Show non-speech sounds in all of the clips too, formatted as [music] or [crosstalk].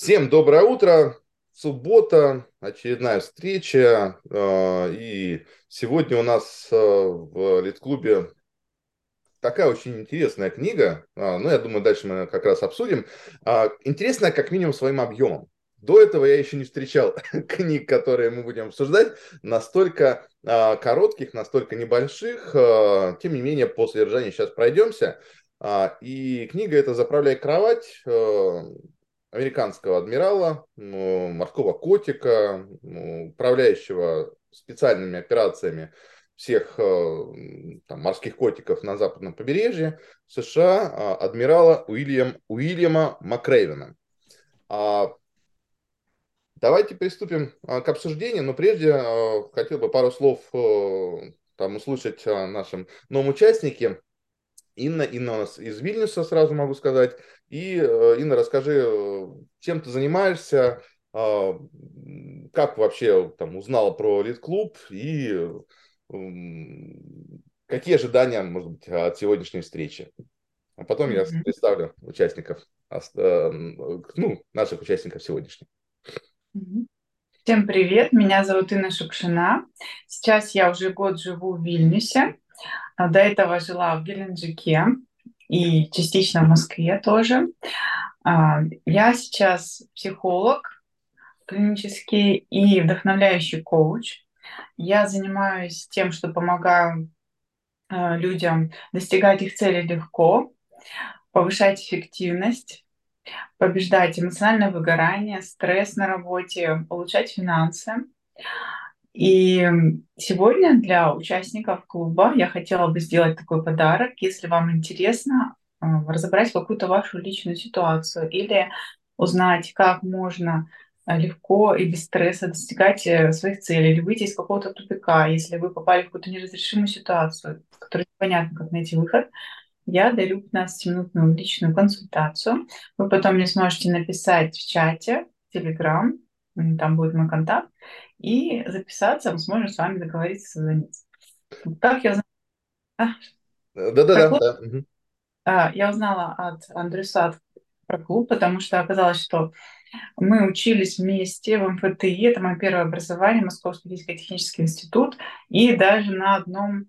Всем доброе утро. Суббота, очередная встреча. Э, и сегодня у нас э, в Литклубе такая очень интересная книга. Э, ну, я думаю, дальше мы как раз обсудим. Интересная как минимум своим объемом. До этого я еще не встречал [laughs] книг, которые мы будем обсуждать, настолько коротких, настолько небольших. Тем не менее, по содержанию сейчас пройдемся. И книга это «Заправляй кровать» американского адмирала, морского котика, управляющего специальными операциями всех э, там, морских котиков на западном побережье США, а, адмирала Уильям, Уильяма Макрейвена. А, давайте приступим а, к обсуждению, но прежде хотел бы пару слов э, там, услышать о нашем новом участнике. Инна, Инна у нас из Вильнюса, сразу могу сказать. И, э, Инна, расскажи, э, чем ты занимаешься, а, как вообще там узнала про Лид-клуб и какие ожидания, может быть, от сегодняшней встречи. А потом я представлю участников, э, ну, наших участников сегодняшних. Всем привет, меня зовут Инна Шукшина. Сейчас я уже год живу в Вильнюсе. А до этого жила в Геленджике и частично в Москве тоже. А, я сейчас психолог клинический и вдохновляющий коуч. Я занимаюсь тем, что помогаю а, людям достигать их цели легко, повышать эффективность, побеждать эмоциональное выгорание, стресс на работе, улучшать финансы. И сегодня для участников клуба я хотела бы сделать такой подарок, если вам интересно а, разобрать какую-то вашу личную ситуацию или узнать, как можно а, легко и без стресса достигать э, своих целей или выйти из какого-то тупика, если вы попали в какую-то неразрешимую ситуацию, в которой непонятно, как найти выход, я дарю 15-минутную личную консультацию. Вы потом мне сможете написать в чате, в Telegram, там будет мой контакт, и записаться, мы сможем с вами договориться, созвониться. Так я узнала. Да-да-да. А, я узнала от Андрюса про клуб, потому что оказалось, что мы учились вместе в МФТИ, это мое первое образование, Московский физико-технический институт, и даже на одном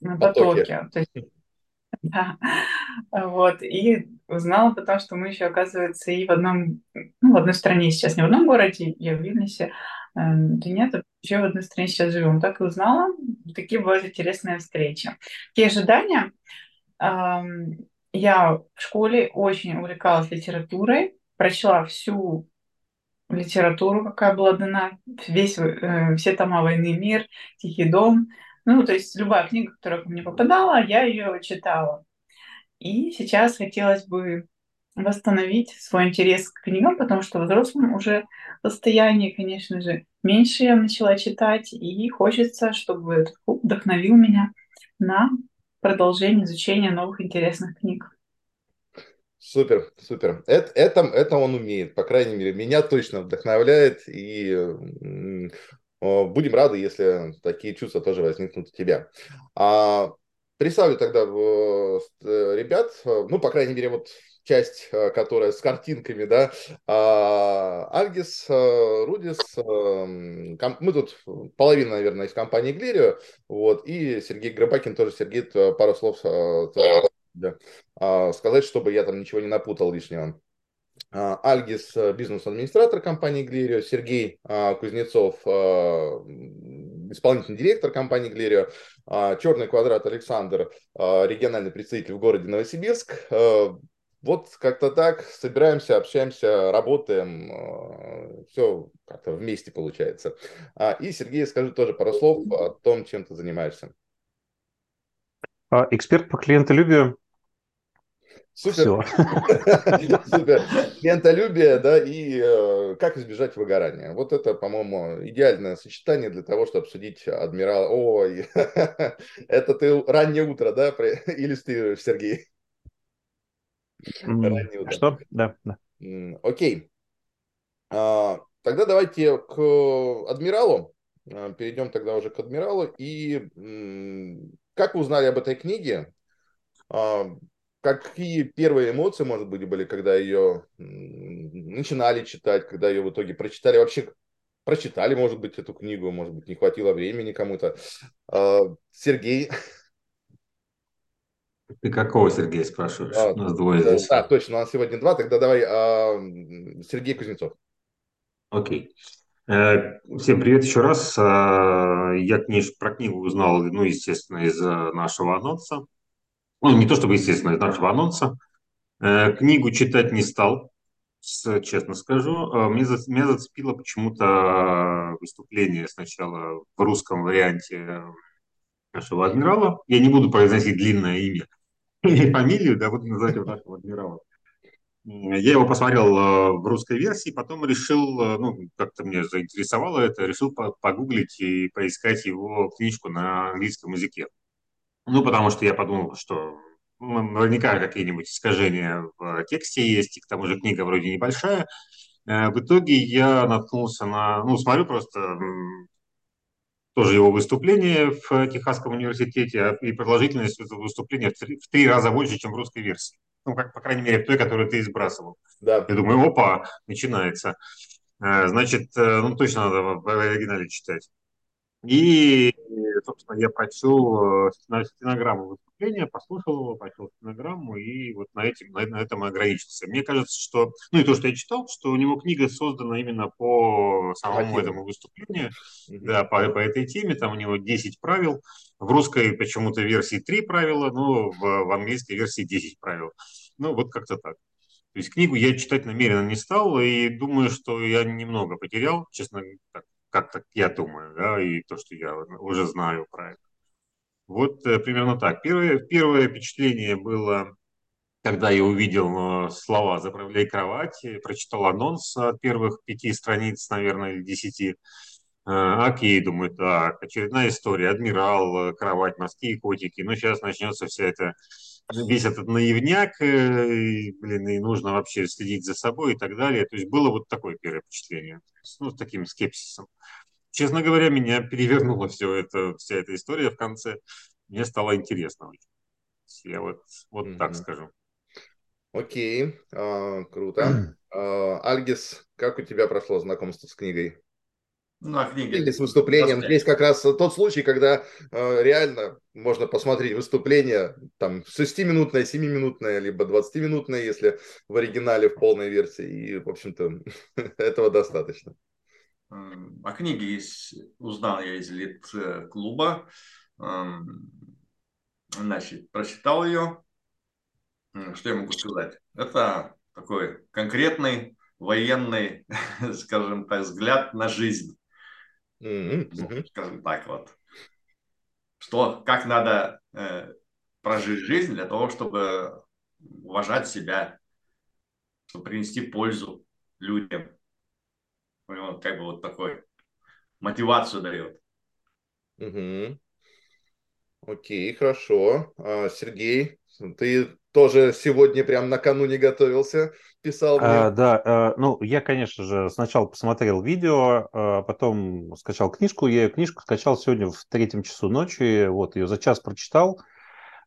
потоке. потоке. То есть [laughs] да. Вот. И узнала потому, что мы еще, оказывается, и в одном, ну, в одной стране сейчас, не в одном городе, я в Вильнюсе, э, да нет, еще в одной стране сейчас живем. Так и узнала. Такие бывают интересные встречи. Какие ожидания? Я в школе очень увлекалась литературой, прочла всю литературу, какая была дана, весь, э, все тома «Войны и мир», «Тихий дом», ну, то есть любая книга, которая ко мне попадала, я ее читала. И сейчас хотелось бы восстановить свой интерес к книгам, потому что в взрослом уже состоянии, конечно же, меньше я начала читать, и хочется, чтобы этот клуб вдохновил меня на продолжение изучения новых интересных книг. Супер, супер. Это, это, это он умеет, по крайней мере, меня точно вдохновляет, и Будем рады, если такие чувства тоже возникнут у тебя. А, представлю тогда э, ребят, ну, по крайней мере, вот часть, э, которая с картинками, да, Альгис, э, Рудис, мы тут половина, наверное, из компании Глерио, вот, и Сергей Грабакин тоже, Сергей, пару слов а, сказать, чтобы я там ничего не напутал лишнего. А, Альгис, э, бизнес-администратор компании Глерио, Сергей а, Кузнецов, а, исполнительный директор компании Глерио, Черный квадрат Александр, региональный представитель в городе Новосибирск. Вот как-то так, собираемся, общаемся, работаем, все как-то вместе получается. И, Сергей, скажи тоже пару слов о том, чем ты занимаешься. Эксперт по клиентолюбию Супер. [laughs] Супер. Клиентолюбие, да, и э, как избежать выгорания. Вот это, по-моему, идеальное сочетание для того, чтобы обсудить адмирал. Ой, [laughs] это ты раннее утро, да, [laughs] иллюстрируешь, Сергей? Раннее утро. Что? Да, да. Окей. А, тогда давайте к адмиралу. А, перейдем тогда уже к адмиралу. И как вы узнали об этой книге? А, какие первые эмоции, может быть, были, когда ее начинали читать, когда ее в итоге прочитали, вообще прочитали, может быть, эту книгу, может быть, не хватило времени кому-то. А, Сергей. Ты какого Сергея спрашиваешь? А, у нас двое здесь. Да, точно, у нас сегодня два, тогда давай а, Сергей Кузнецов. Окей. Э, всем привет еще раз. Э, я книж, про книгу узнал, ну, естественно, из нашего анонса. Ну, не то чтобы, естественно, из нашего анонса. Э, книгу читать не стал, честно скажу. Мне, меня зацепило почему-то выступление сначала в русском варианте нашего адмирала. Я не буду произносить длинное имя [laughs] или фамилию, да, буду называть его нашего адмирала. Я его посмотрел э, в русской версии, потом решил, э, ну, как-то мне заинтересовало это, решил погуглить и поискать его книжку на английском языке. Ну, потому что я подумал, что ну, наверняка какие-нибудь искажения в тексте есть, и к тому же книга вроде небольшая. Э, в итоге я наткнулся на, ну, смотрю просто тоже его выступление в Техасском университете, а, и продолжительность этого выступления в три, в три раза больше, чем в русской версии. Ну, как, по крайней мере, в той, которую ты избрасывал. Да. Я думаю, опа, начинается. Э, значит, э, ну, точно надо в оригинале читать. И, собственно, я прочел э, стенограмму выступления, послушал его, прочел стенограмму, и вот на, этим, на, этом ограничился. Мне кажется, что, ну и то, что я читал, что у него книга создана именно по самому этому выступлению, mm-hmm. да, по, по этой теме, там у него 10 правил, в русской почему-то версии 3 правила, но в, в английской версии 10 правил. Ну, вот как-то так. То есть книгу я читать намеренно не стал, и думаю, что я немного потерял, честно, так, как так я думаю, да, и то, что я уже знаю про это. Вот э, примерно так. Первое, первое впечатление было, когда я увидел э, слова «Заправляй кровать», прочитал анонс от первых пяти страниц, наверное, или десяти. Э, окей, думаю, так, очередная история, адмирал, кровать, морские котики. Ну, сейчас начнется вся эта весь этот наивняк, и, блин, и нужно вообще следить за собой и так далее. То есть было вот такое первое впечатление, ну, с таким скепсисом. Честно говоря, меня перевернула все это, вся эта история в конце. Мне стало интересно. Я вот, вот mm-hmm. так скажу. Окей, а, круто. [clears throat] а, Альгис, как у тебя прошло знакомство с книгой? Ну, а книги. Или с выступлением. Просто... Здесь как раз тот случай, когда э, реально можно посмотреть выступление, там, 6-минутное, 7-минутное, либо 20-минутное, если в оригинале в полной версии. И, в общем-то, [laughs] этого достаточно. О книге узнал я из лит-клуба. Значит, прочитал ее. Что я могу сказать? Это такой конкретный военный, [laughs] скажем так, взгляд на жизнь. Mm-hmm. Скажем так вот. Что, как надо э, прожить жизнь для того, чтобы уважать себя, чтобы принести пользу людям. Он как бы вот такой мотивацию дает. Угу. Окей, хорошо. А, Сергей, ты тоже сегодня прям накануне готовился, писал мне. А, да, а, ну, я, конечно же, сначала посмотрел видео, а потом скачал книжку. Я ее книжку скачал сегодня в третьем часу ночи, вот, ее за час прочитал.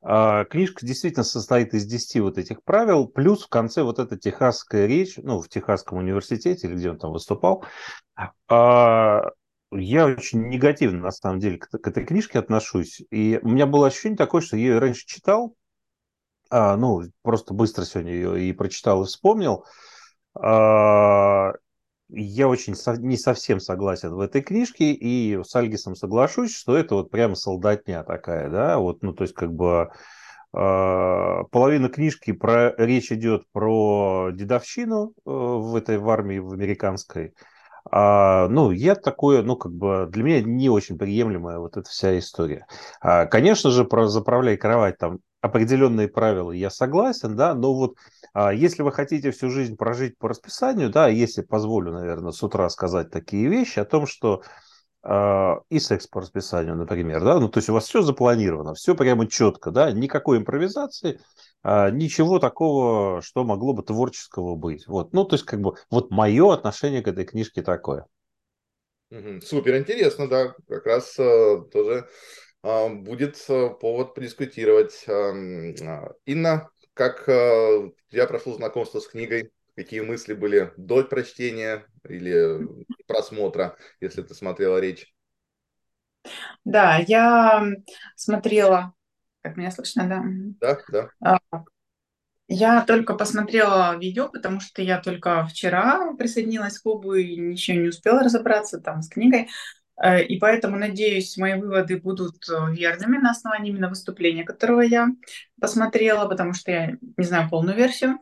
А, книжка действительно состоит из 10 вот этих правил, плюс в конце вот эта техасская речь, ну, в Техасском университете, или где он там выступал. А, я очень негативно, на самом деле, к, к этой книжке отношусь. И у меня было ощущение такое, что я ее раньше читал, а, ну, просто быстро сегодня ее и прочитал, и вспомнил. А, я очень со, не совсем согласен в этой книжке, и с Альгисом соглашусь, что это вот прямо солдатня такая, да, вот, ну, то есть как бы э, половина книжки про речь идет про дедовщину э, в этой в армии в американской, а, ну, я такое, ну, как бы для меня не очень приемлемая вот эта вся история. А, конечно же, про заправляй кровать там определенные правила, я согласен, да, но вот а, если вы хотите всю жизнь прожить по расписанию, да, если позволю, наверное, с утра сказать такие вещи о том, что а, и секс по расписанию, например, да, ну, то есть у вас все запланировано, все прямо четко, да, никакой импровизации, а, ничего такого, что могло бы творческого быть, вот, ну, то есть как бы вот мое отношение к этой книжке такое. Супер интересно, да, как раз э, тоже будет э, повод подискутировать. А, Инна, как я прошел знакомство с книгой? какие мысли были до прочтения или просмотра, если ты смотрела речь? Да, я смотрела, как меня слышно, да? Да, да. А, я только посмотрела видео, потому что я только вчера присоединилась к клубу и ничего не успела разобраться там с книгой. Э, и поэтому, надеюсь, мои выводы будут э, верными на основании именно выступления, которого я посмотрела, потому что я не знаю полную версию.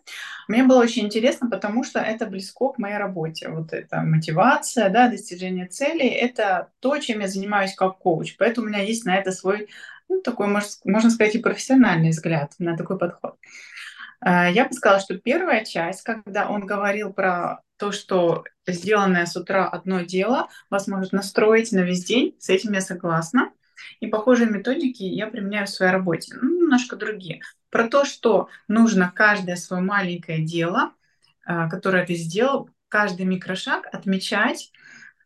Мне было очень интересно, потому что это близко к моей работе. Вот эта мотивация, да, достижение целей – это то, чем я занимаюсь как коуч. Поэтому у меня есть на это свой, ну, такой, можно сказать, и профессиональный взгляд на такой подход. Э, я бы сказала, что первая часть, когда он говорил про то, что сделанное с утра одно дело вас может настроить на весь день, с этим я согласна. И похожие методики я применяю в своей работе, ну, немножко другие. Про то, что нужно каждое свое маленькое дело, э, которое ты сделал, каждый микрошаг отмечать,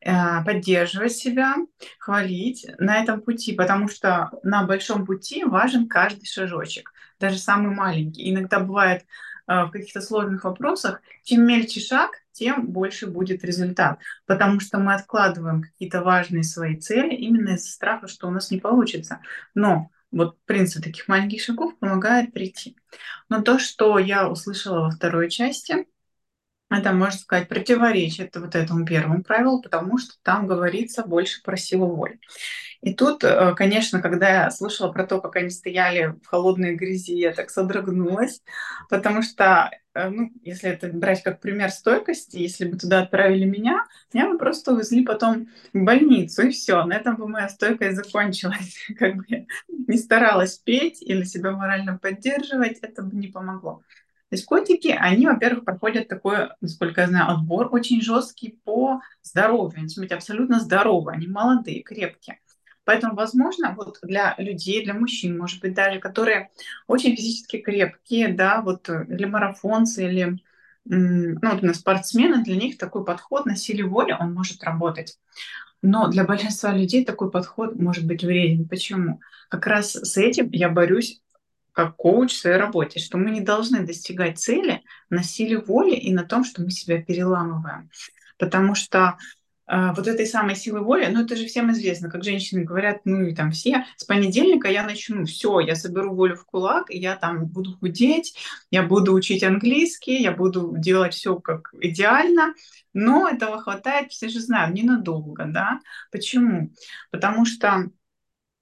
э, поддерживать себя, хвалить на этом пути, потому что на большом пути важен каждый шажочек даже самый маленький. Иногда бывает э, в каких-то сложных вопросах, чем мельче шаг, тем больше будет результат. Потому что мы откладываем какие-то важные свои цели именно из-за страха, что у нас не получится. Но вот принцип таких маленьких шагов помогает прийти. Но то, что я услышала во второй части, это, можно сказать, противоречит вот этому первому правилу, потому что там говорится больше про силу воли. И тут, э, конечно, когда я слышала про то, как они стояли в холодной грязи, я так содрогнулась, потому что, э, ну, если это брать как пример стойкости, если бы туда отправили меня, меня бы просто увезли потом в больницу, и все, на этом бы моя стойкость закончилась. [laughs] Как бы я не старалась петь или себя морально поддерживать, это бы не помогло. То есть котики, они, во-первых, проходят такой, насколько я знаю, отбор очень жесткий по здоровью. Они должны быть абсолютно здоровы, они молодые, крепкие. Поэтому, возможно, вот для людей, для мужчин, может быть, даже, которые очень физически крепкие, да, вот или марафонцы, или ну, вот у спортсмены, для них такой подход на силе воли, он может работать. Но для большинства людей такой подход может быть вреден. Почему? Как раз с этим я борюсь как коуч в своей работе, что мы не должны достигать цели на силе воли и на том, что мы себя переламываем. Потому что э, вот этой самой силы воли, ну это же всем известно, как женщины говорят, ну и там все, с понедельника я начну, все, я соберу волю в кулак, я там буду худеть, я буду учить английский, я буду делать все как идеально, но этого хватает, все же знают, ненадолго, да. Почему? Потому что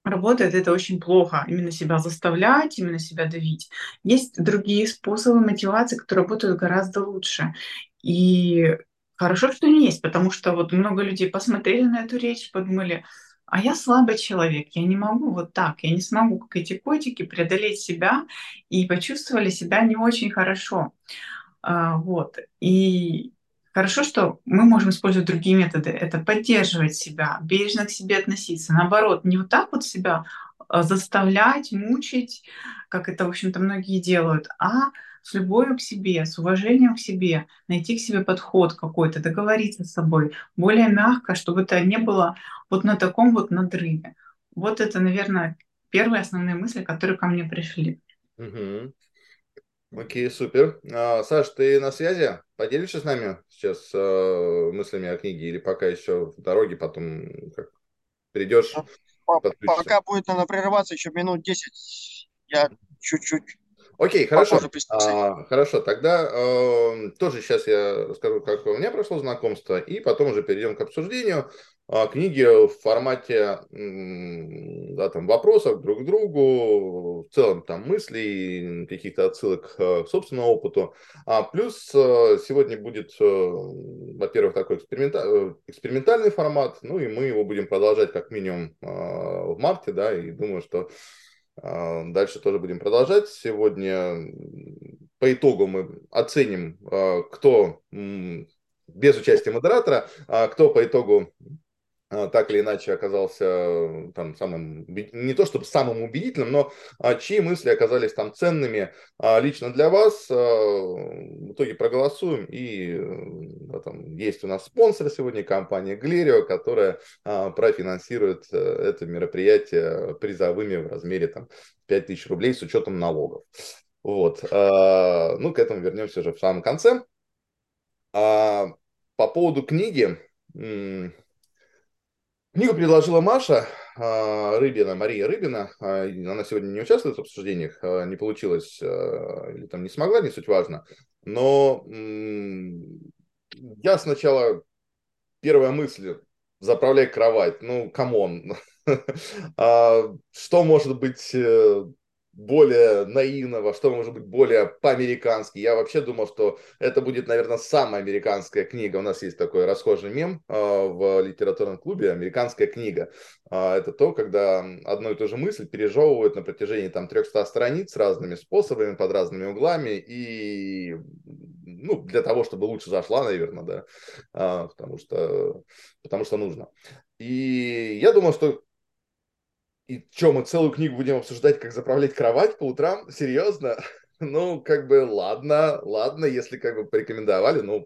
работает это очень плохо, именно себя заставлять, именно себя давить. Есть другие способы мотивации, которые работают гораздо лучше. И хорошо, что они есть, потому что вот много людей посмотрели на эту речь, подумали, а я слабый человек, я не могу вот так, я не смогу, как эти котики, преодолеть себя, и почувствовали себя не очень хорошо. А, вот. И Хорошо, что мы можем использовать другие методы. Это поддерживать себя, бережно к себе относиться. Наоборот, не вот так вот себя а, заставлять, мучить, как это, в общем-то, многие делают, а с любовью к себе, с уважением к себе, найти к себе подход какой-то, договориться с собой, более мягко, чтобы это не было вот на таком вот надрыве. Вот это, наверное, первые основные мысли, которые ко мне пришли. Угу. Окей, супер. А, Саш, ты на связи? Поделишься с нами сейчас э, мыслями о книге или пока еще в дороге, потом как придешь? Пока будет, надо прерываться еще минут 10. Я чуть-чуть Окей, хорошо. А, хорошо, тогда э, тоже сейчас я расскажу, как у меня прошло знакомство, и потом уже перейдем к обсуждению. А, книги в формате да, там, вопросов друг к другу, в целом там мыслей, каких-то отсылок к собственному опыту. А плюс э, сегодня будет, э, во-первых, такой эксперимента... экспериментальный формат, ну и мы его будем продолжать как минимум в марте, да, и думаю, что дальше тоже будем продолжать. Сегодня по итогу мы оценим, кто без участия модератора, а кто по итогу так или иначе оказался э, там самым, не то чтобы самым убедительным, но а, чьи мысли оказались там ценными а, лично для вас. В итоге проголосуем. И да, там, есть у нас спонсор сегодня, компания Глерио, которая профинансирует э, это мероприятие призовыми в размере там, 5000 рублей с учетом налогов. Вот. Ну, к этому вернемся уже в самом конце. А по поводу книги, Книгу предложила Маша а, Рыбина, Мария Рыбина. А, она сегодня не участвует в обсуждениях, а, не получилось, или там не смогла, не суть важно. Но я сначала, первая мысль, заправляй кровать. Ну, come on. [laughs] Что может быть э, более наивного, что может быть более по-американски. Я вообще думал, что это будет, наверное, самая американская книга. У нас есть такой расхожий мем э, в литературном клубе «Американская книга». Э, это то, когда одну и ту же мысль пережевывают на протяжении там 300 страниц разными способами, под разными углами и ну, для того, чтобы лучше зашла, наверное, да, э, потому что, потому что нужно. И я думал, что и что, мы целую книгу будем обсуждать, как заправлять кровать по утрам? Серьезно? [laughs] Ну, как бы, ладно, ладно, если как бы порекомендовали, ну,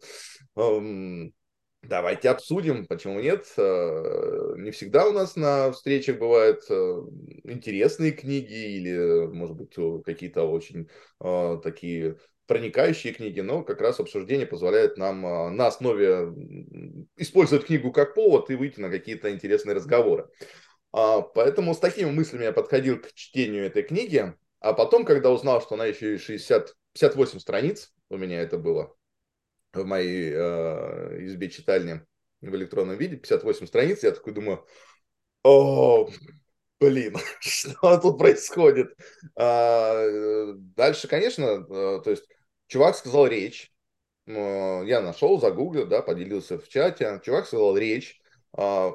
эм, давайте обсудим, почему нет. Э, не всегда у нас на встречах бывают э, интересные книги или, может быть, какие-то очень э, такие проникающие книги, но как раз обсуждение позволяет нам э, на основе использовать книгу как повод и выйти на какие-то интересные разговоры. А, поэтому с такими мыслями я подходил к чтению этой книги. А потом, когда узнал, что она еще и 60, 58 страниц, у меня это было в моей э, избе читальни в электронном виде, 58 страниц, я такой думаю, о, блин, [laughs] что тут происходит? А, дальше, конечно, э, то есть чувак сказал речь, я нашел, загуглил, да, поделился в чате, чувак сказал речь, а,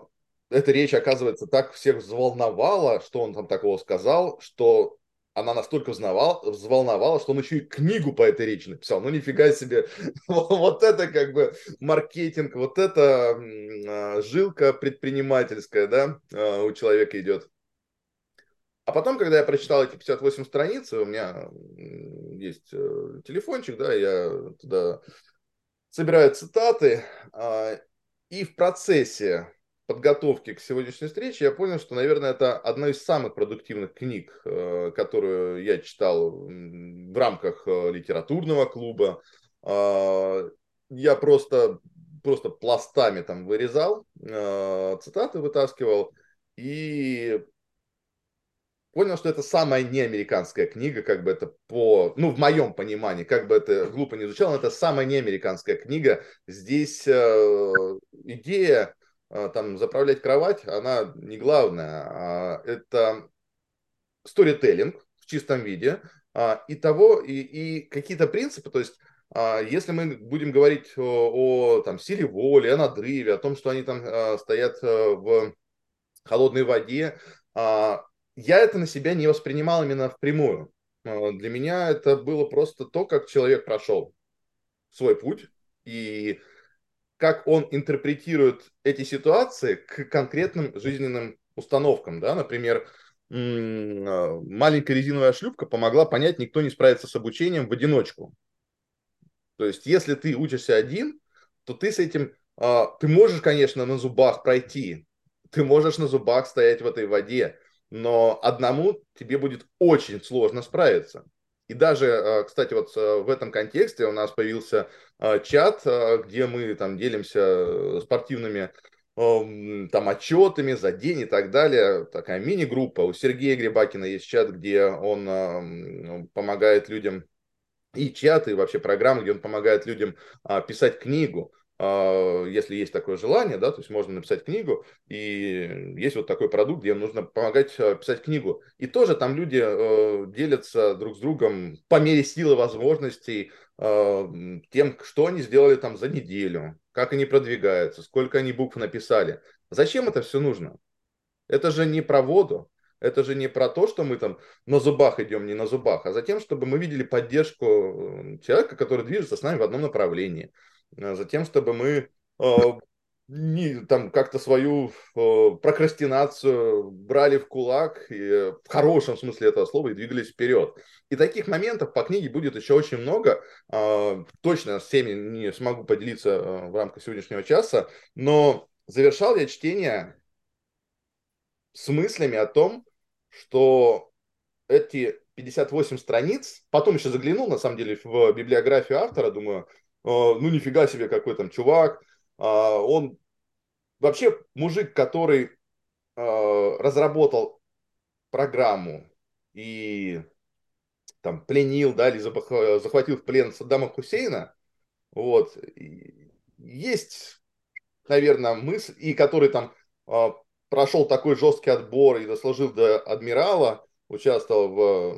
эта речь, оказывается, так всех взволновала, что он там такого сказал, что она настолько взволновала, что он еще и книгу по этой речи написал. Ну, нифига себе. [laughs] вот это как бы маркетинг, вот это а, жилка предпринимательская, да, а, у человека идет. А потом, когда я прочитал эти 58 страниц, у меня есть э, телефончик, да, я туда собираю цитаты, а, и в процессе подготовки к сегодняшней встрече я понял, что, наверное, это одна из самых продуктивных книг, э, которую я читал в рамках э, литературного клуба. А, я просто, просто пластами там вырезал, э, цитаты вытаскивал и понял, что это самая неамериканская книга, как бы это по, ну, в моем понимании, как бы это глупо не звучало, но это самая неамериканская книга. Здесь идея там заправлять кровать, она не главная, а это сторителлинг в чистом виде а, и того, и, и какие-то принципы, то есть если мы будем говорить о, о там, силе воли, о надрыве, о том, что они там стоят в холодной воде, я это на себя не воспринимал именно впрямую. Для меня это было просто то, как человек прошел свой путь, и как он интерпретирует эти ситуации к конкретным жизненным установкам. Да? Например, а, маленькая резиновая шлюпка помогла понять, никто не справится с обучением в одиночку. То есть, если ты учишься один, то ты с этим, а, ты можешь, конечно, на зубах пройти, ты можешь на зубах стоять в этой воде, но одному тебе будет очень сложно справиться. И даже, э, кстати, вот э, в этом контексте у нас появился э, чат, где мы там делимся спортивными эм, там отчетами за день и так далее. Такая мини-группа. У Сергея Грибакина есть чат, где он эм, помогает людям и чат, и вообще программа, где он помогает людям а, писать книгу. А, если есть такое желание, да, то есть можно написать книгу, и есть вот такой продукт, где нужно помогать а, писать книгу. И тоже там люди э, делятся друг с другом по мере силы возможностей э, тем, что они сделали там за неделю, как они продвигаются, сколько они букв написали. Зачем это все нужно? Это же не про воду, это же не про то, что мы там на зубах идем, не на зубах, а за тем, чтобы мы видели поддержку э, человека, который движется с нами в одном направлении. Э, за тем, чтобы мы э, не, там как-то свою э, прокрастинацию брали в кулак, и, в хорошем смысле этого слова, и двигались вперед. И таких моментов по книге будет еще очень много. Э, точно всеми не смогу поделиться э, в рамках сегодняшнего часа, но завершал я чтение с мыслями о том, что эти 58 страниц, потом еще заглянул, на самом деле, в библиографию автора, думаю, ну нифига себе, какой там чувак. Он вообще мужик, который разработал программу и там пленил, да, или захватил в плен Саддама Хусейна, вот, есть, наверное, мысль, и который там э, прошел такой жесткий отбор и дослужил до адмирала, участвовал в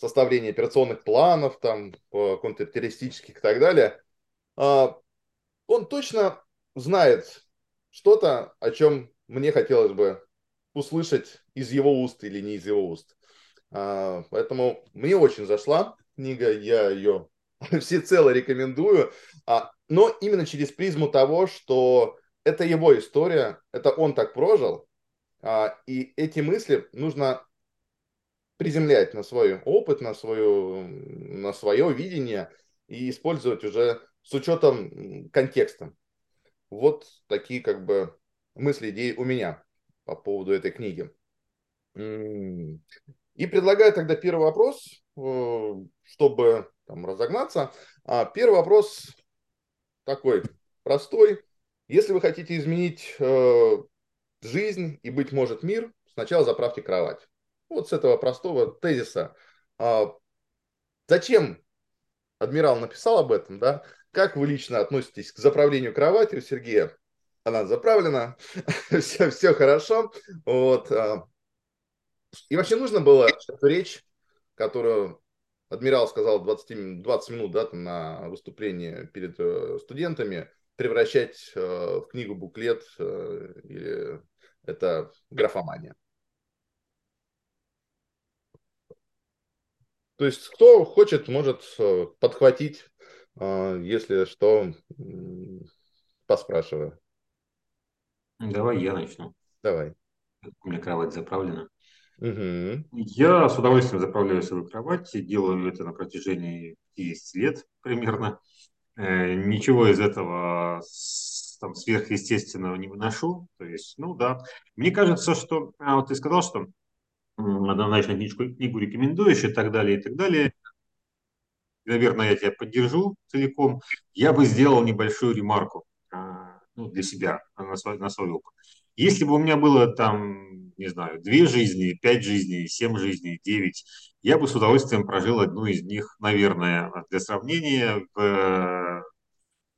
составлении операционных планов, там, контртеррористических и так далее, э, он точно знает что-то, о чем мне хотелось бы услышать из его уст или не из его уст. А, поэтому мне очень зашла книга, я ее [laughs] всецело рекомендую, а, но именно через призму того, что это его история, это он так прожил, а, и эти мысли нужно приземлять на свой опыт, на, свою, на свое видение и использовать уже с учетом контекста. Вот такие как бы мысли, идеи у меня по поводу этой книги. И предлагаю тогда первый вопрос, э, чтобы там, разогнаться. А первый вопрос такой простой. Если вы хотите изменить э, жизнь и, быть может, мир, сначала заправьте кровать. Вот с этого простого тезиса. А, зачем адмирал написал об этом, да? Как вы лично относитесь к заправлению кровати у Сергея? Она заправлена, [laughs] все, все хорошо. Вот. А, и вообще нужно было эту речь, которую адмирал сказал 20, 20 минут да, там, на выступление перед э, студентами, превращать э, в книгу буклет э, или это графомания. То есть кто хочет, может э, подхватить, э, если что, поспрашиваю. Давай я начну. Давай. У меня кровать заправлена. Угу. Я с удовольствием заправляю свою кровать, делаю это на протяжении 10 лет примерно. Э, ничего из этого там, сверхъестественного не выношу. То есть, ну да. Мне кажется, что... А, вот ты сказал, что однозначно книжку, книгу рекомендуешь и так далее, и так далее. Наверное, я тебя поддержу целиком. Я бы сделал небольшую ремарку а, ну, для себя, на свой, на свой опыт. Если бы у меня было там, не знаю, две жизни, пять жизней, семь жизней, девять, я бы с удовольствием прожил одну из них, наверное, для сравнения, в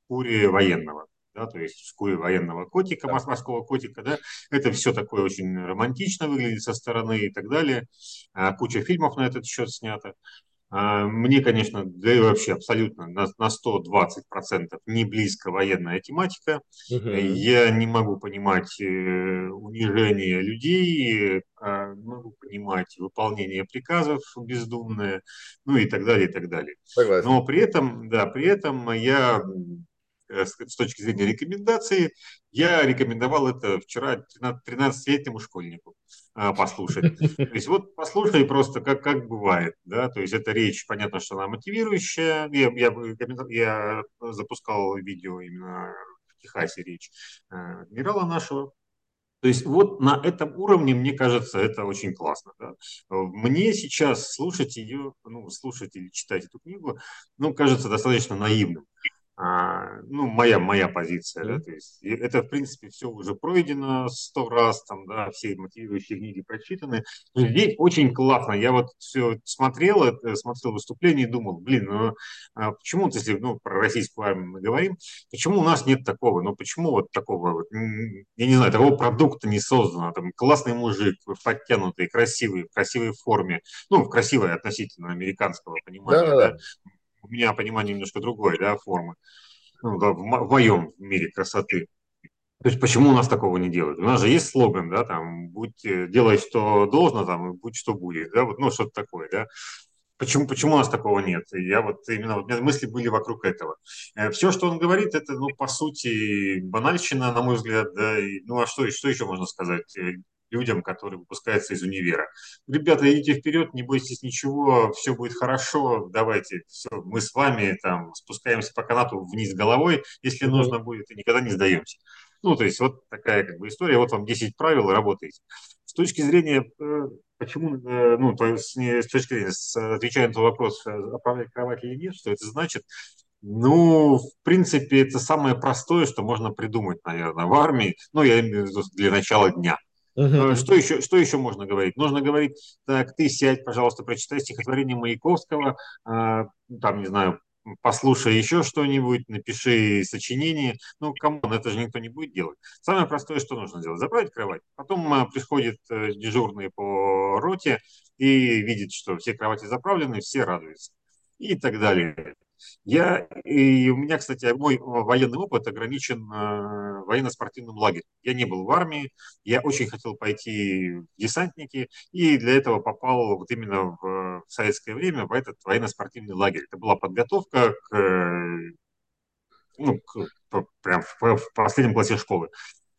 шкуре военного. Да, то есть в шкуре военного котика, да. морского котика, да, это все такое очень романтично выглядит со стороны и так далее. А, куча фильмов на этот счет снято. А, мне, конечно, да и вообще абсолютно на, на 120% не близко военная тематика. Угу. Я не могу понимать э, унижение людей, а, могу понимать выполнение приказов бездумное, ну и так далее, и так далее. Согласен. Но при этом, да, при этом я с точки зрения рекомендации, я рекомендовал это вчера 13-летнему школьнику а, послушать. [laughs] То есть вот послушай просто, как, как бывает. Да? То есть это речь, понятно, что она мотивирующая. Я, я, я запускал видео именно в Техасе речь э, адмирала нашего. То есть вот на этом уровне, мне кажется, это очень классно. Да? Мне сейчас слушать ее, ну, слушать или читать эту книгу, ну, кажется достаточно наивным. А, ну, моя, моя позиция, да, то есть это, в принципе, все уже пройдено сто раз, там, да, все мотивирующие книги прочитаны. Здесь очень классно, я вот все смотрел, смотрел выступление и думал, блин, ну, а почему, если, ну, про российскую армию мы говорим, почему у нас нет такого, ну, почему вот такого, вот, я не знаю, такого продукта не создано, там, классный мужик, подтянутый, красивый, в красивой форме, ну, в красивой относительно американского понимания, да, да, да у меня понимание немножко другое, да, формы, ну, да, в, в моем мире красоты. То есть почему у нас такого не делают? У нас же есть слоган, да, там, будь, э, делай, что должно, там, будь, что будет, да, вот, ну, что-то такое, да. Почему, почему у нас такого нет? Я вот именно, у меня мысли были вокруг этого. Э, Все, что он говорит, это, ну, по сути, банальщина, на мой взгляд, да, и, ну, а что, что еще можно сказать? Э, людям, которые выпускаются из универа. Ребята, идите вперед, не бойтесь ничего, все будет хорошо, давайте, все, мы с вами там спускаемся по канату вниз головой, если нужно будет, и никогда не сдаемся. Ну, то есть вот такая как бы история, вот вам 10 правил, работаете. С точки зрения, э, почему, э, ну, то есть с точки зрения, отвечая на этот вопрос, оправлять кровать или нет, что это значит, Ну, в принципе, это самое простое, что можно придумать, наверное, в армии. Ну, я имею в виду для начала дня. Uh-huh. Что еще, что еще можно говорить? Нужно говорить, так, ты сядь, пожалуйста, прочитай стихотворение Маяковского, э, там, не знаю, послушай еще что-нибудь, напиши сочинение. Ну, кому это же никто не будет делать. Самое простое, что нужно делать, заправить кровать. Потом э, приходит дежурный по роте и видит, что все кровати заправлены, все радуются и так далее. Я, и у меня, кстати, мой военный опыт ограничен э, военно-спортивным лагерем. Я не был в армии, я очень хотел пойти в десантники, и для этого попал вот именно в советское время в этот военно-спортивный лагерь. Это была подготовка к, ну, к, прям в, в последнем классе школы.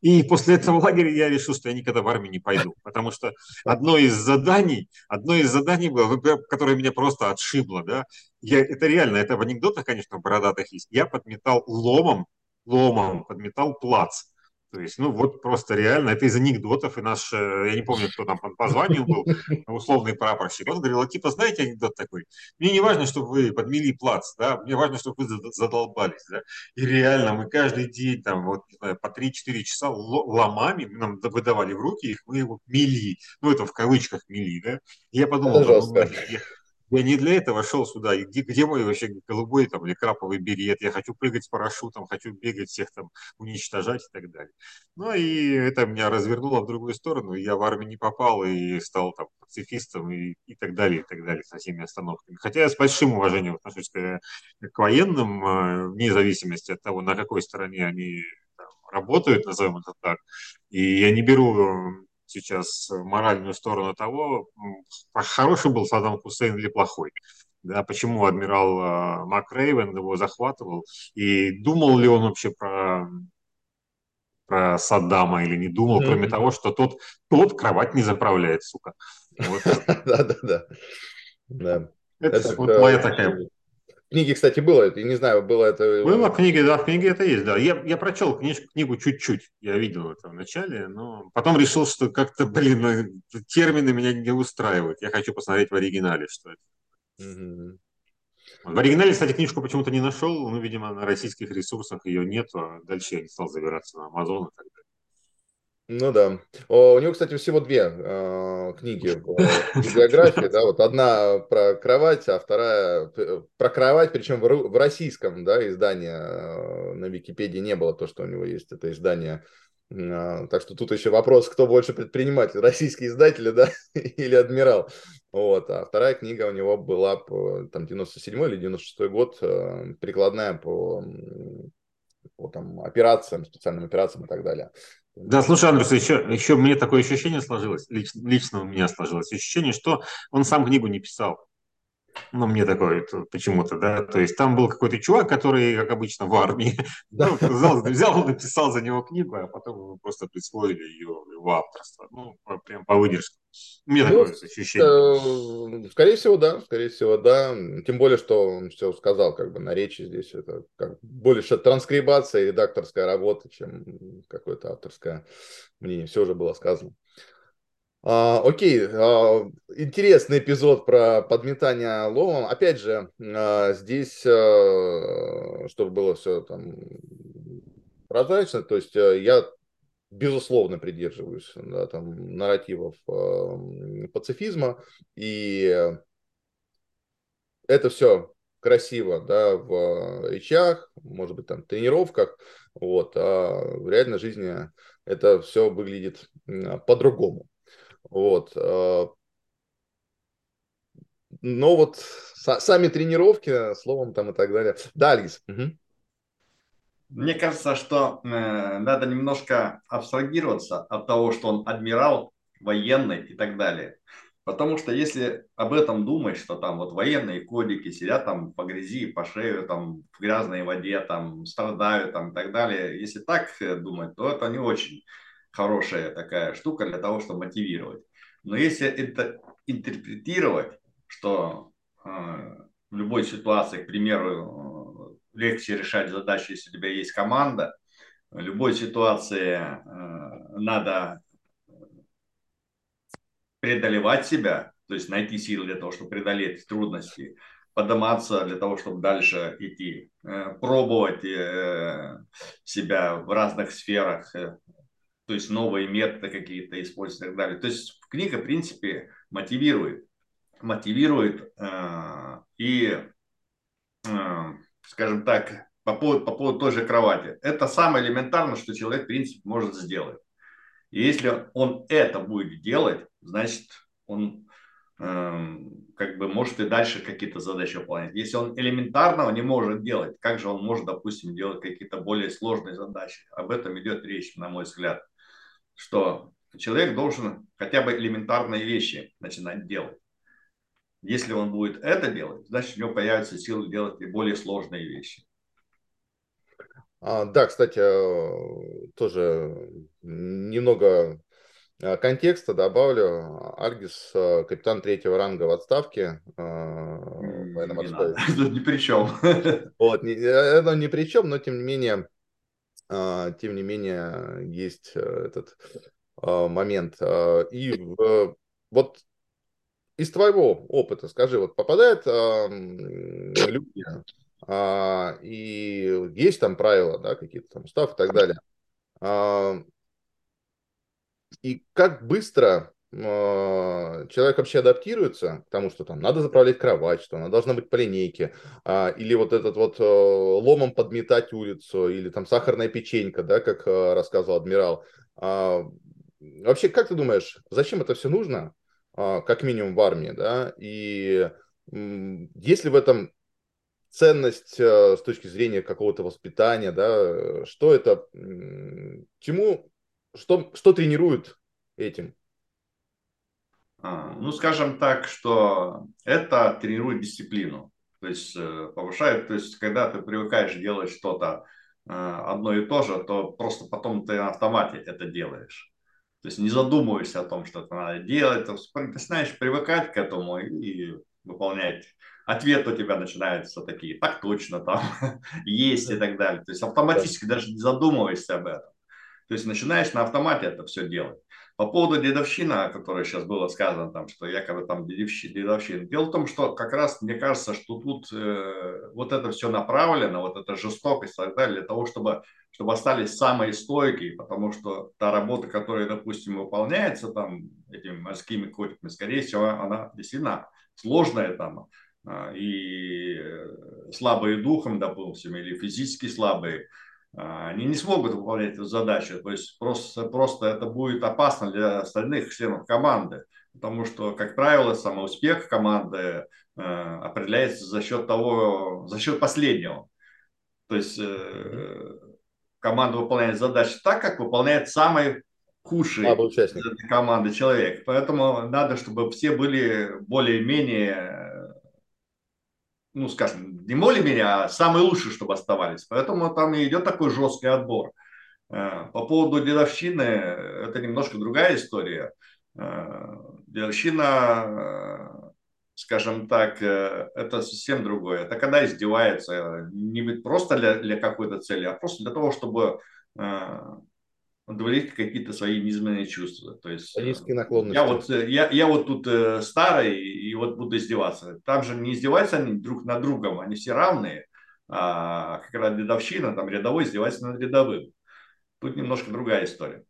И после этого лагеря я решил, что я никогда в армию не пойду, потому что одно из заданий, одно из заданий было, которое меня просто отшибло, да, я, это реально, это в анекдотах, конечно, бородатых есть, я подметал ломом, ломом подметал плац. То есть, ну вот просто реально, это из анекдотов, и наш, э, я не помню, кто там по званию был, условный прапорщик, он говорил, типа, знаете анекдот такой, мне не важно, чтобы вы подмели плац, да, мне важно, чтобы вы задолбались, да, и реально мы каждый день там вот знаю, по 3-4 часа ломами нам выдавали в руки их, мы его мели, ну это в кавычках мели, да, и я подумал, ну, я, я не для этого шел сюда. Где, где мой вообще голубой там, или краповый берет? Я хочу прыгать с парашютом, хочу бегать, всех там уничтожать и так далее. Ну и это меня развернуло в другую сторону. Я в армию не попал и стал там пацифистом и, и так далее, и так далее, со всеми остановками. Хотя я с большим уважением отношусь к, к военным, э, вне зависимости от того, на какой стороне они там, работают, назовем это так. И я не беру сейчас моральную сторону того, хороший был Саддам Хусейн или плохой. Да, почему адмирал э, Макрейвен его захватывал, и думал ли он вообще про, про Саддама или не думал, mm-hmm. кроме того, что тот, тот кровать не заправляет, сука. Да-да-да. [laughs] Это вот моя такая книге, кстати, было это, я не знаю, было это... Было в книге, да, в книге это есть, да. Я, я прочел книжку, книгу чуть-чуть, я видел это в начале, но потом решил, что как-то, блин, ну, термины меня не устраивают. Я хочу посмотреть в оригинале, что это. Угу. В оригинале, кстати, книжку почему-то не нашел, ну, видимо, на российских ресурсах ее нет, а дальше я не стал забираться на Amazon и так. Ну да. О, у него, кстати, всего две э, книги в биографии. Да, вот [laughs] одна про кровать, а вторая про кровать, причем в, в российском да, издании э, на Википедии не было то, что у него есть это издание. Э, так что тут еще вопрос, кто больше предприниматель, [laughs] российский издатель да, [laughs] или адмирал. Вот. А вторая книга у него была по там, 97 или 96 год, прикладная по, по там, операциям, специальным операциям и так далее. Да, слушай, Андрюс, еще, еще мне такое ощущение сложилось, лично, лично у меня сложилось ощущение, что он сам книгу не писал. Ну, мне такое почему-то, да. То есть там был какой-то чувак, который, как обычно, в армии, [laughs] да. ну, взял, взял, написал за него книгу, а потом ему просто присвоили ее в авторство. Ну, прям по выдержке. Меня ну, такое ощущение. Э, скорее всего, да, скорее всего, да. Тем более, что он все сказал как бы на речи здесь. Это как больше транскрибация и редакторская работа, чем какое-то авторское мнение. Все уже было сказано. А, окей, а, интересный эпизод про подметание ломом. Опять же, а, здесь, а, чтобы было все там прозрачно, то есть а, я безусловно придерживаюсь да, там, нарративов а, пацифизма, и это все красиво, да, в речах, может быть, там, тренировках, вот, а в реальной жизни это все выглядит по-другому. Вот. Э, но вот сами тренировки, словом там и так далее. Да, Алис. Угу. Мне кажется, что э, надо немножко абстрагироваться от того, что он адмирал, военный и так далее. Потому что если об этом думать, что там вот военные кодики сидят там по грязи, по шею, там в грязной воде, там страдают там и так далее, если так э, думать, то это не очень хорошая такая штука для того, чтобы мотивировать. Но если это интерпретировать, что э, в любой ситуации, к примеру, э, легче решать задачи, если у тебя есть команда, в любой ситуации э, надо преодолевать себя, то есть найти силы для того, чтобы преодолеть трудности. подниматься для того, чтобы дальше идти, пробовать себя в разных сферах, то есть новые методы какие-то использовать и так далее. То есть книга, в принципе, мотивирует, мотивирует и, скажем так, по поводу, по поводу той же кровати. Это самое элементарное, что человек, в принципе, может сделать. И если он это будет делать, значит, он э, как бы может и дальше какие-то задачи выполнять. Если он элементарного не может делать, как же он может, допустим, делать какие-то более сложные задачи? Об этом идет речь, на мой взгляд, что человек должен хотя бы элементарные вещи начинать делать. Если он будет это делать, значит, у него появятся силы делать и более сложные вещи. А, да, кстати, э, тоже немного э, контекста добавлю. Альгис э, капитан третьего ранга в отставке. Военно-морской. [laughs] Тут ни при чем. [laughs] Вот, это ни при чем, но тем не менее, тем не менее, есть этот момент. И вот из твоего опыта, скажи, вот попадают люди а, и есть там правила, да, какие-то там устав и так далее. А, и как быстро а, человек вообще адаптируется к тому, что там надо заправлять кровать, что она должна быть по линейке, а, или вот этот вот а, ломом подметать улицу, или там сахарная печенька, да, как а, рассказывал адмирал. А, вообще, как ты думаешь, зачем это все нужно, а, как минимум в армии, да, и есть ли в этом ценность э, с точки зрения какого-то воспитания, да, что это, чему, что, что тренирует этим? А, ну, скажем так, что это тренирует дисциплину, то есть э, повышает, то есть когда ты привыкаешь делать что-то э, одно и то же, то просто потом ты на автомате это делаешь. То есть не задумываешься о том, что это надо делать, ты начинаешь привыкать к этому и выполнять ответ у тебя начинается такие, так точно, там [laughs] есть и так далее. То есть автоматически даже не задумываешься об этом. То есть начинаешь на автомате это все делать. По поводу дедовщина, о которой сейчас было сказано, там, что якобы там дедовщина. Дело в том, что как раз мне кажется, что тут э, вот это все направлено, вот эта жестокость и так далее, для того, чтобы, чтобы остались самые стойкие, потому что та работа, которая, допустим, выполняется там этими морскими котиками, скорее всего, она действительно сложная там, а, и э, слабые духом, допустим, или физически слабые, они не смогут выполнять эту задачу. То есть просто, просто это будет опасно для остальных членов команды. Потому что, как правило, самоуспех команды э, определяется за счет того, за счет последнего. То есть э, команда выполняет задачи так, как выполняет самый худший из команды человек. Поэтому надо, чтобы все были более-менее ну, скажем, не более-менее, а самые лучшие, чтобы оставались. Поэтому там и идет такой жесткий отбор. Э, по поводу дедовщины, это немножко другая история. Э, дедовщина, э, скажем так, это совсем другое. Это когда издевается не просто для, для какой-то цели, а просто для того, чтобы удовлетворить какие-то свои низменные чувства. То есть, Низкие наклонности. Я вот, я, я вот тут э, старый и вот буду издеваться. Там же не издеваются они друг над другом, они все равные. А как раз дедовщина, там рядовой издевается над рядовым. Тут немножко другая история.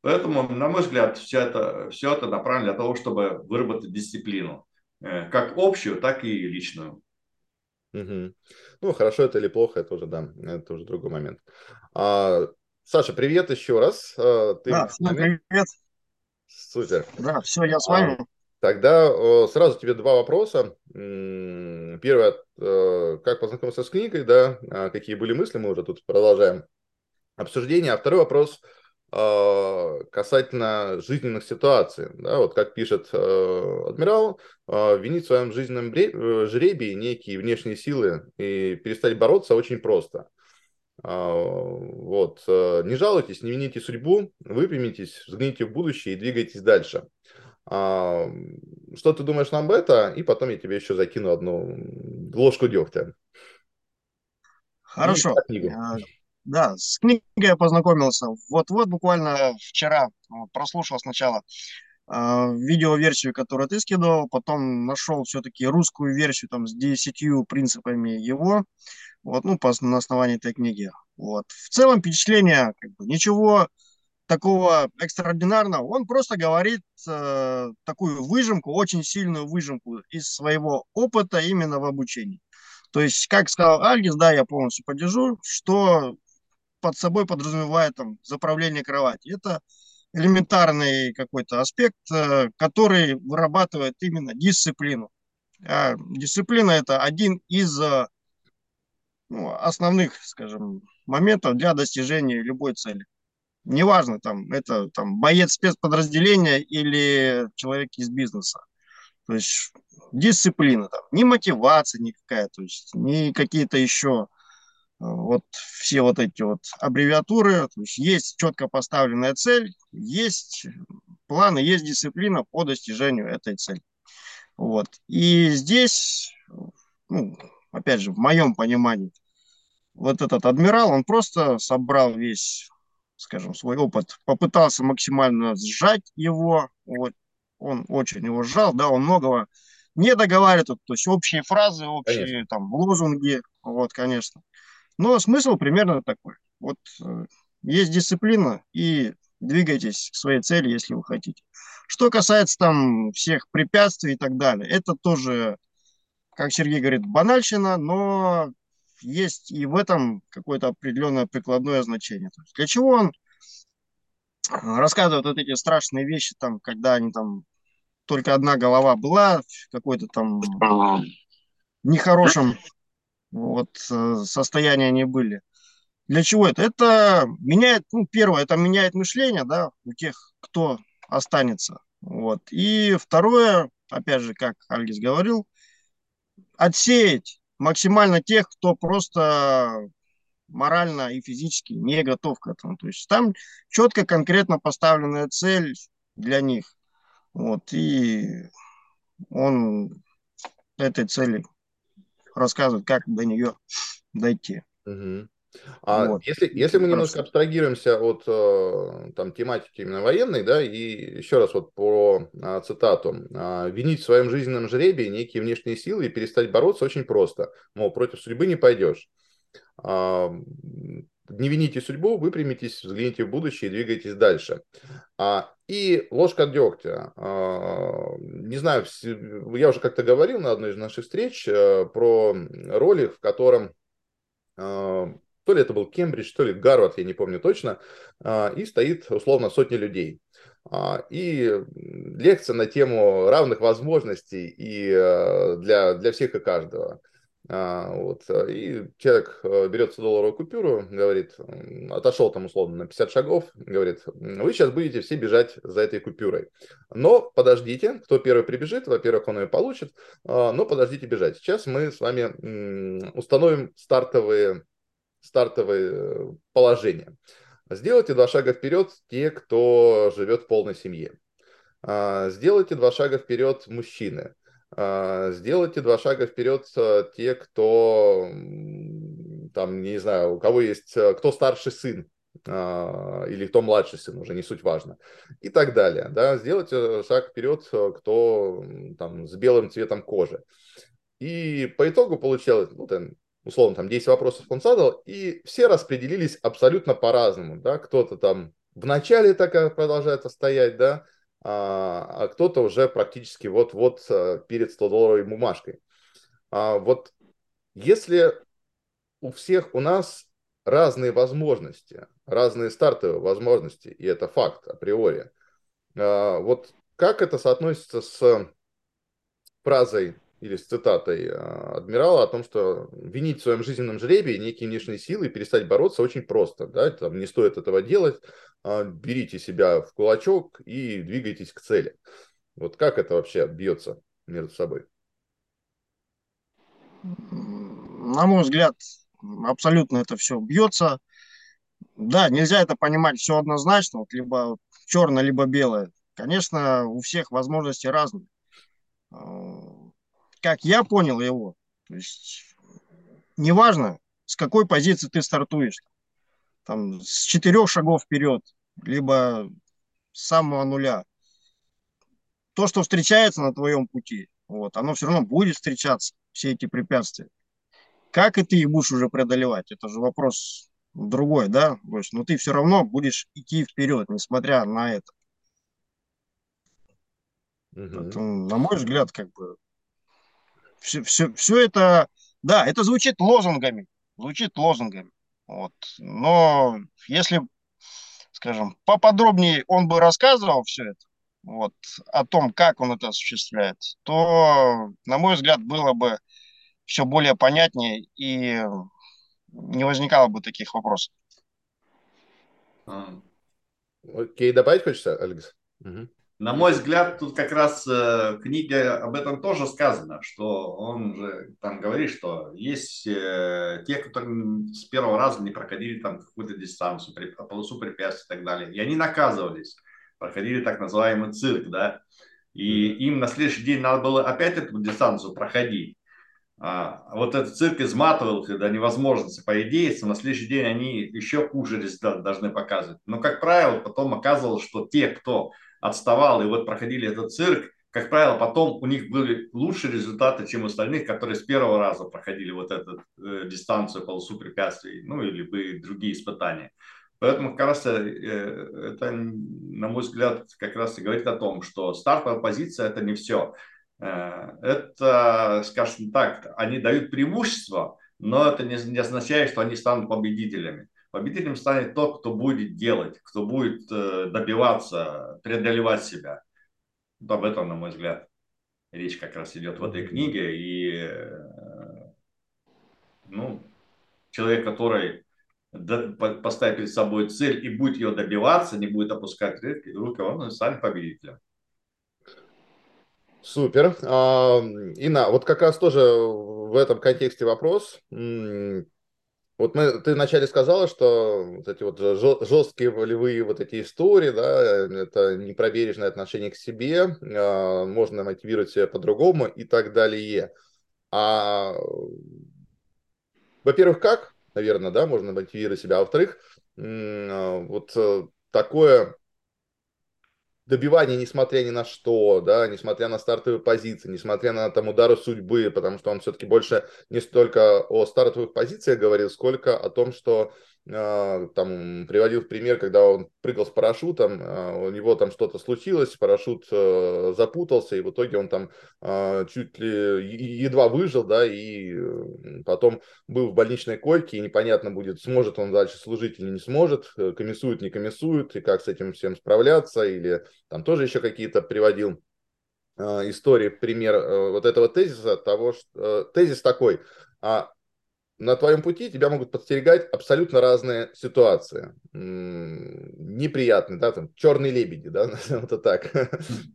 Поэтому, на мой взгляд, все это, все это направлено для того, чтобы выработать дисциплину. Э, как общую, так и личную. Угу. Ну, хорошо это или плохо, это уже, да, это уже другой момент. А, Саша, привет еще раз. А, ты да, всем привет. Супер. Да, все, я с вами. А, тогда сразу тебе два вопроса. Первое, э, как познакомился с книгой, да, а, какие были мысли, мы уже тут продолжаем обсуждение. А второй вопрос касательно жизненных ситуаций. Да, вот как пишет э, адмирал, винить в своем жизненном э, жребии некие внешние силы и перестать бороться очень просто. А, вот. Э, не жалуйтесь, не вините судьбу, выпрямитесь, взгляните в будущее и двигайтесь дальше. А, что ты думаешь нам об этом? И потом я тебе еще закину одну ложку дегтя. Хорошо. А, да, с книгой я познакомился. Вот-вот буквально вчера прослушал сначала видеоверсию, которую ты скидывал, потом нашел все-таки русскую версию там с 10 принципами его, вот, ну, по, на основании этой книги. Вот. В целом впечатление, как бы, ничего такого экстраординарного. Он просто говорит э, такую выжимку, очень сильную выжимку из своего опыта именно в обучении. То есть, как сказал Альгис, да, я полностью поддержу, что под собой подразумевает там заправление кровати. Это элементарный какой-то аспект, э, который вырабатывает именно дисциплину. А дисциплина это один из э, ну, основных, скажем, моментов для достижения любой цели. Неважно, там, это там, боец спецподразделения или человек из бизнеса. То есть дисциплина, там, не мотивация никакая, то есть не какие-то еще э, вот все вот эти вот аббревиатуры, то есть есть четко поставленная цель, есть планы, есть дисциплина по достижению этой цели. Вот. И здесь, ну, опять же, в моем понимании, вот этот адмирал, он просто собрал весь, скажем, свой опыт, попытался максимально сжать его, вот, он очень его сжал, да, он многого не договаривает, то есть общие фразы, общие конечно. там лозунги, вот, конечно. Но смысл примерно такой. Вот э, есть дисциплина и двигайтесь к своей цели, если вы хотите. Что касается там всех препятствий и так далее, это тоже, как Сергей говорит, банальщина, но есть и в этом какое-то определенное прикладное значение. То есть для чего он рассказывает вот эти страшные вещи, там, когда они там только одна голова была в какой-то там нехорошем вот, э, состоянии они были. Для чего это? Это меняет, ну, первое, это меняет мышление, да, у тех, кто останется. Вот. И второе, опять же, как Альгис говорил, отсеять максимально тех, кто просто морально и физически не готов к этому. То есть там четко, конкретно поставленная цель для них. Вот, и он этой цели рассказывает, как до нее дойти. Угу. А вот. если, если мы немножко абстрагируемся от э, там, тематики именно военной, да, и еще раз вот по а, цитату. А, «Винить в своем жизненном жребии некие внешние силы и перестать бороться очень просто. Мол, против судьбы не пойдешь. А, не вините судьбу, выпрямитесь, взгляните в будущее и двигайтесь дальше. И ложка дегтя. Не знаю, я уже как-то говорил на одной из наших встреч а, про ролик, в котором то ли это был Кембридж, то ли Гарвард, я не помню точно, а, и стоит условно сотни людей. А, и лекция на тему равных возможностей и а, для, для всех и каждого. А, вот. И человек э, берет 100 долларовую купюру, говорит, отошел там условно на 50 шагов, говорит, вы сейчас будете все бежать за этой купюрой. Но подождите, кто первый прибежит, во-первых, он ее получит, но подождите бежать. Сейчас мы с вами установим стартовые, стартовые э, положения. Сделайте два шага вперед те, кто живет в полной семье. А, сделайте два шага вперед мужчины. А, сделайте два шага вперед э, те, кто, там, не знаю, у кого есть, э, кто старший сын, а, или кто младший сын, уже не суть важно, и так далее. Да? Сделайте шаг вперед, кто там, с белым цветом кожи. И по итогу получилось, ну, там, условно, там 10 вопросов он задал, и все распределились абсолютно по-разному. Да? Кто-то там в начале так продолжает стоять, да, а, а кто-то уже практически вот-вот э, перед 100-долларовой бумажкой. А вот если у всех у нас разные возможности, разные стартовые возможности, и это факт априори, а, вот как это соотносится с фразой или с цитатой а, адмирала о том, что винить в своем жизненном жребии некие внешние силы и перестать бороться очень просто. Да? Там не стоит этого делать. А, берите себя в кулачок и двигайтесь к цели. Вот как это вообще бьется между собой? На мой взгляд, абсолютно это все бьется. Да, нельзя это понимать все однозначно, вот либо черное, либо белое. Конечно, у всех возможности разные а, как я понял его, то есть неважно, с какой позиции ты стартуешь, там, с четырех шагов вперед, либо с самого нуля. то, что встречается на твоем пути, вот, оно все равно будет встречаться, все эти препятствия. Как и ты их будешь уже преодолевать? Это же вопрос другой, да? То есть, но ты все равно будешь идти вперед, несмотря на это. Угу. Поэтому, на мой взгляд, как бы все, все, все это, да, это звучит лозунгами, звучит лозунгами. Вот. Но если, скажем, поподробнее он бы рассказывал все это, вот, о том, как он это осуществляет, то, на мой взгляд, было бы все более понятнее и не возникало бы таких вопросов. Окей, добавить хочется, Алекс? Угу. На мой взгляд, тут как раз э, в книге об этом тоже сказано, что он же там говорит, что есть э, те, которые с первого раза не проходили там какую-то дистанцию, при, полосу препятствий и так далее, и они наказывались, проходили так называемый цирк, да, и им на следующий день надо было опять эту дистанцию проходить. А, вот этот цирк изматывал их до невозможности. По идее, на следующий день они еще хуже результат должны показывать. Но, как правило, потом оказывалось, что те, кто отставал и вот проходили этот цирк, как правило, потом у них были лучшие результаты, чем у остальных, которые с первого раза проходили вот эту э, дистанцию, полосу препятствий, ну или бы другие испытания. Поэтому как раз э, это, на мой взгляд, как раз и говорит о том, что стартовая позиция – это не все. Э, это, скажем так, они дают преимущество, но это не, не означает, что они станут победителями. Победителем станет тот, кто будет делать, кто будет э, добиваться, преодолевать себя. Вот об этом, на мой взгляд, речь как раз идет в этой книге. И э, ну, человек, который поставит перед собой цель и будет ее добиваться, не будет опускать руки, он станет победителем. Супер. А, Инна, вот как раз тоже в этом контексте вопрос. Вот мы, ты вначале сказала, что вот эти вот жесткие волевые вот эти истории, да, это непроверенное отношение к себе, а, можно мотивировать себя по-другому и так далее. А, во-первых, как, наверное, да, можно мотивировать себя, а во-вторых, а, вот э, такое добивание, несмотря ни на что, да, несмотря на стартовые позиции, несмотря на там удары судьбы, потому что он все-таки больше не столько о стартовых позициях говорил, сколько о том, что там приводил пример, когда он прыгал с парашютом, э, у него там что-то случилось, парашют э, запутался, и в итоге он там чуть ли едва выжил, да, и потом был в больничной койке, и непонятно будет, сможет он дальше служить или не сможет, комиссует, не комиссует, и как с этим всем справляться, или там тоже еще какие-то приводил э, истории, пример э, вот этого тезиса, того, что, э, тезис такой, а на твоем пути тебя могут подстерегать абсолютно разные ситуации. Неприятные, да, там, черные лебеди, да, [laughs] это так,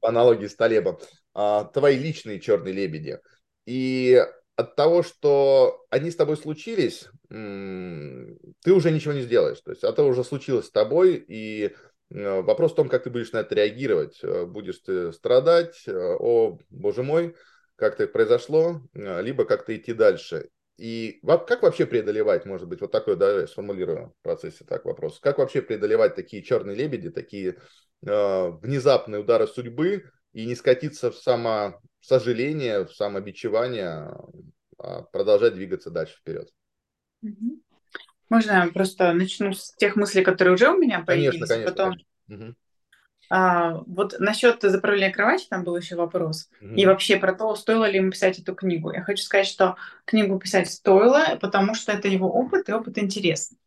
по аналогии с Талебом. А, твои личные черные лебеди. И от того, что они с тобой случились, ты уже ничего не сделаешь. То есть это уже случилось с тобой, и Э, вопрос в том, как ты будешь на это реагировать. Э, будешь ты страдать, э, о, боже мой, как это произошло, либо как-то идти дальше. И как вообще преодолевать, может быть, вот такой, да, сформулирую в процессе так вопрос, как вообще преодолевать такие черные лебеди, такие э, внезапные удары судьбы и не скатиться в самосожаление, в самобичевание, а продолжать двигаться дальше вперед? Можно я просто начну с тех мыслей, которые уже у меня появились, конечно, конечно, потом... Конечно. А, вот насчет заправления кровати там был еще вопрос. Угу. И вообще про то, стоило ли ему писать эту книгу. Я хочу сказать, что книгу писать стоило, потому что это его опыт, и опыт интересный.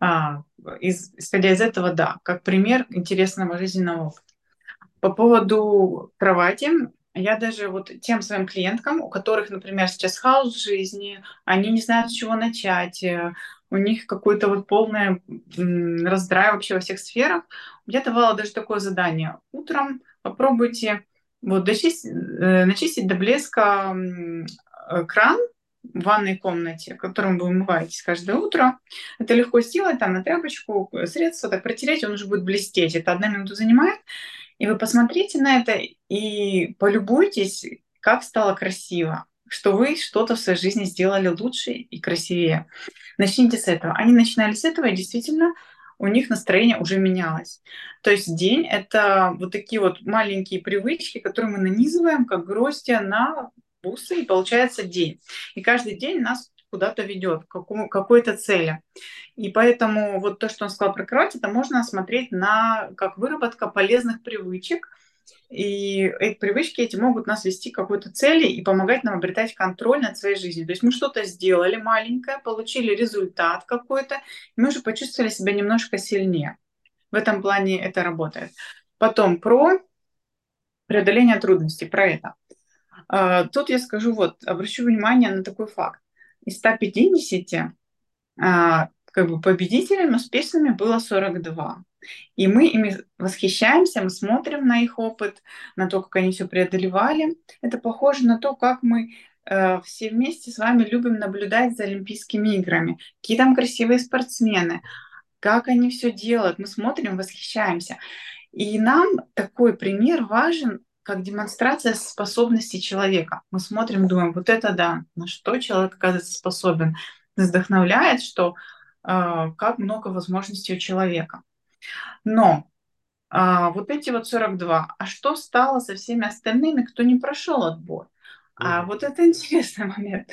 А, из, исходя из этого, да, как пример интересного жизненного опыта. По поводу кровати, я даже вот тем своим клиенткам, у которых, например, сейчас хаос в жизни, они не знают, с чего начать, э, у них какой-то вот полный раздрай вообще во всех сферах. Я давала даже такое задание. Утром попробуйте вот дочистить, э, начистить до блеска э, кран в ванной комнате, которым вы умываетесь каждое утро. Это легко сделать, там на тряпочку, средство, так протереть, он уже будет блестеть. Это одна минута занимает. И вы посмотрите на это и полюбуйтесь, как стало красиво, что вы что-то в своей жизни сделали лучше и красивее. Начните с этого. Они начинали с этого, и действительно у них настроение уже менялось. То есть день – это вот такие вот маленькие привычки, которые мы нанизываем, как гроздья на бусы, и получается день. И каждый день нас куда-то ведет, к какому, какой-то цели. И поэтому вот то, что он сказал про кровать, это можно смотреть на как выработка полезных привычек. И эти привычки эти могут нас вести к какой-то цели и помогать нам обретать контроль над своей жизнью. То есть мы что-то сделали маленькое, получили результат какой-то, и мы уже почувствовали себя немножко сильнее. В этом плане это работает. Потом про преодоление трудностей, про это. А, тут я скажу, вот, обращу внимание на такой факт. Из 150 а, как бы победителями успешными было 42. И мы ими восхищаемся, мы смотрим на их опыт, на то, как они все преодолевали. Это похоже на то, как мы э, все вместе с вами любим наблюдать за Олимпийскими играми. Какие там красивые спортсмены, как они все делают. Мы смотрим, восхищаемся. И нам такой пример важен как демонстрация способностей человека. Мы смотрим, думаем, вот это да, на что человек оказывается способен. Вдохновляет, что э, как много возможностей у человека. Но э, вот эти вот 42, а что стало со всеми остальными, кто не прошел отбор? А вот это [laughs] интересный момент.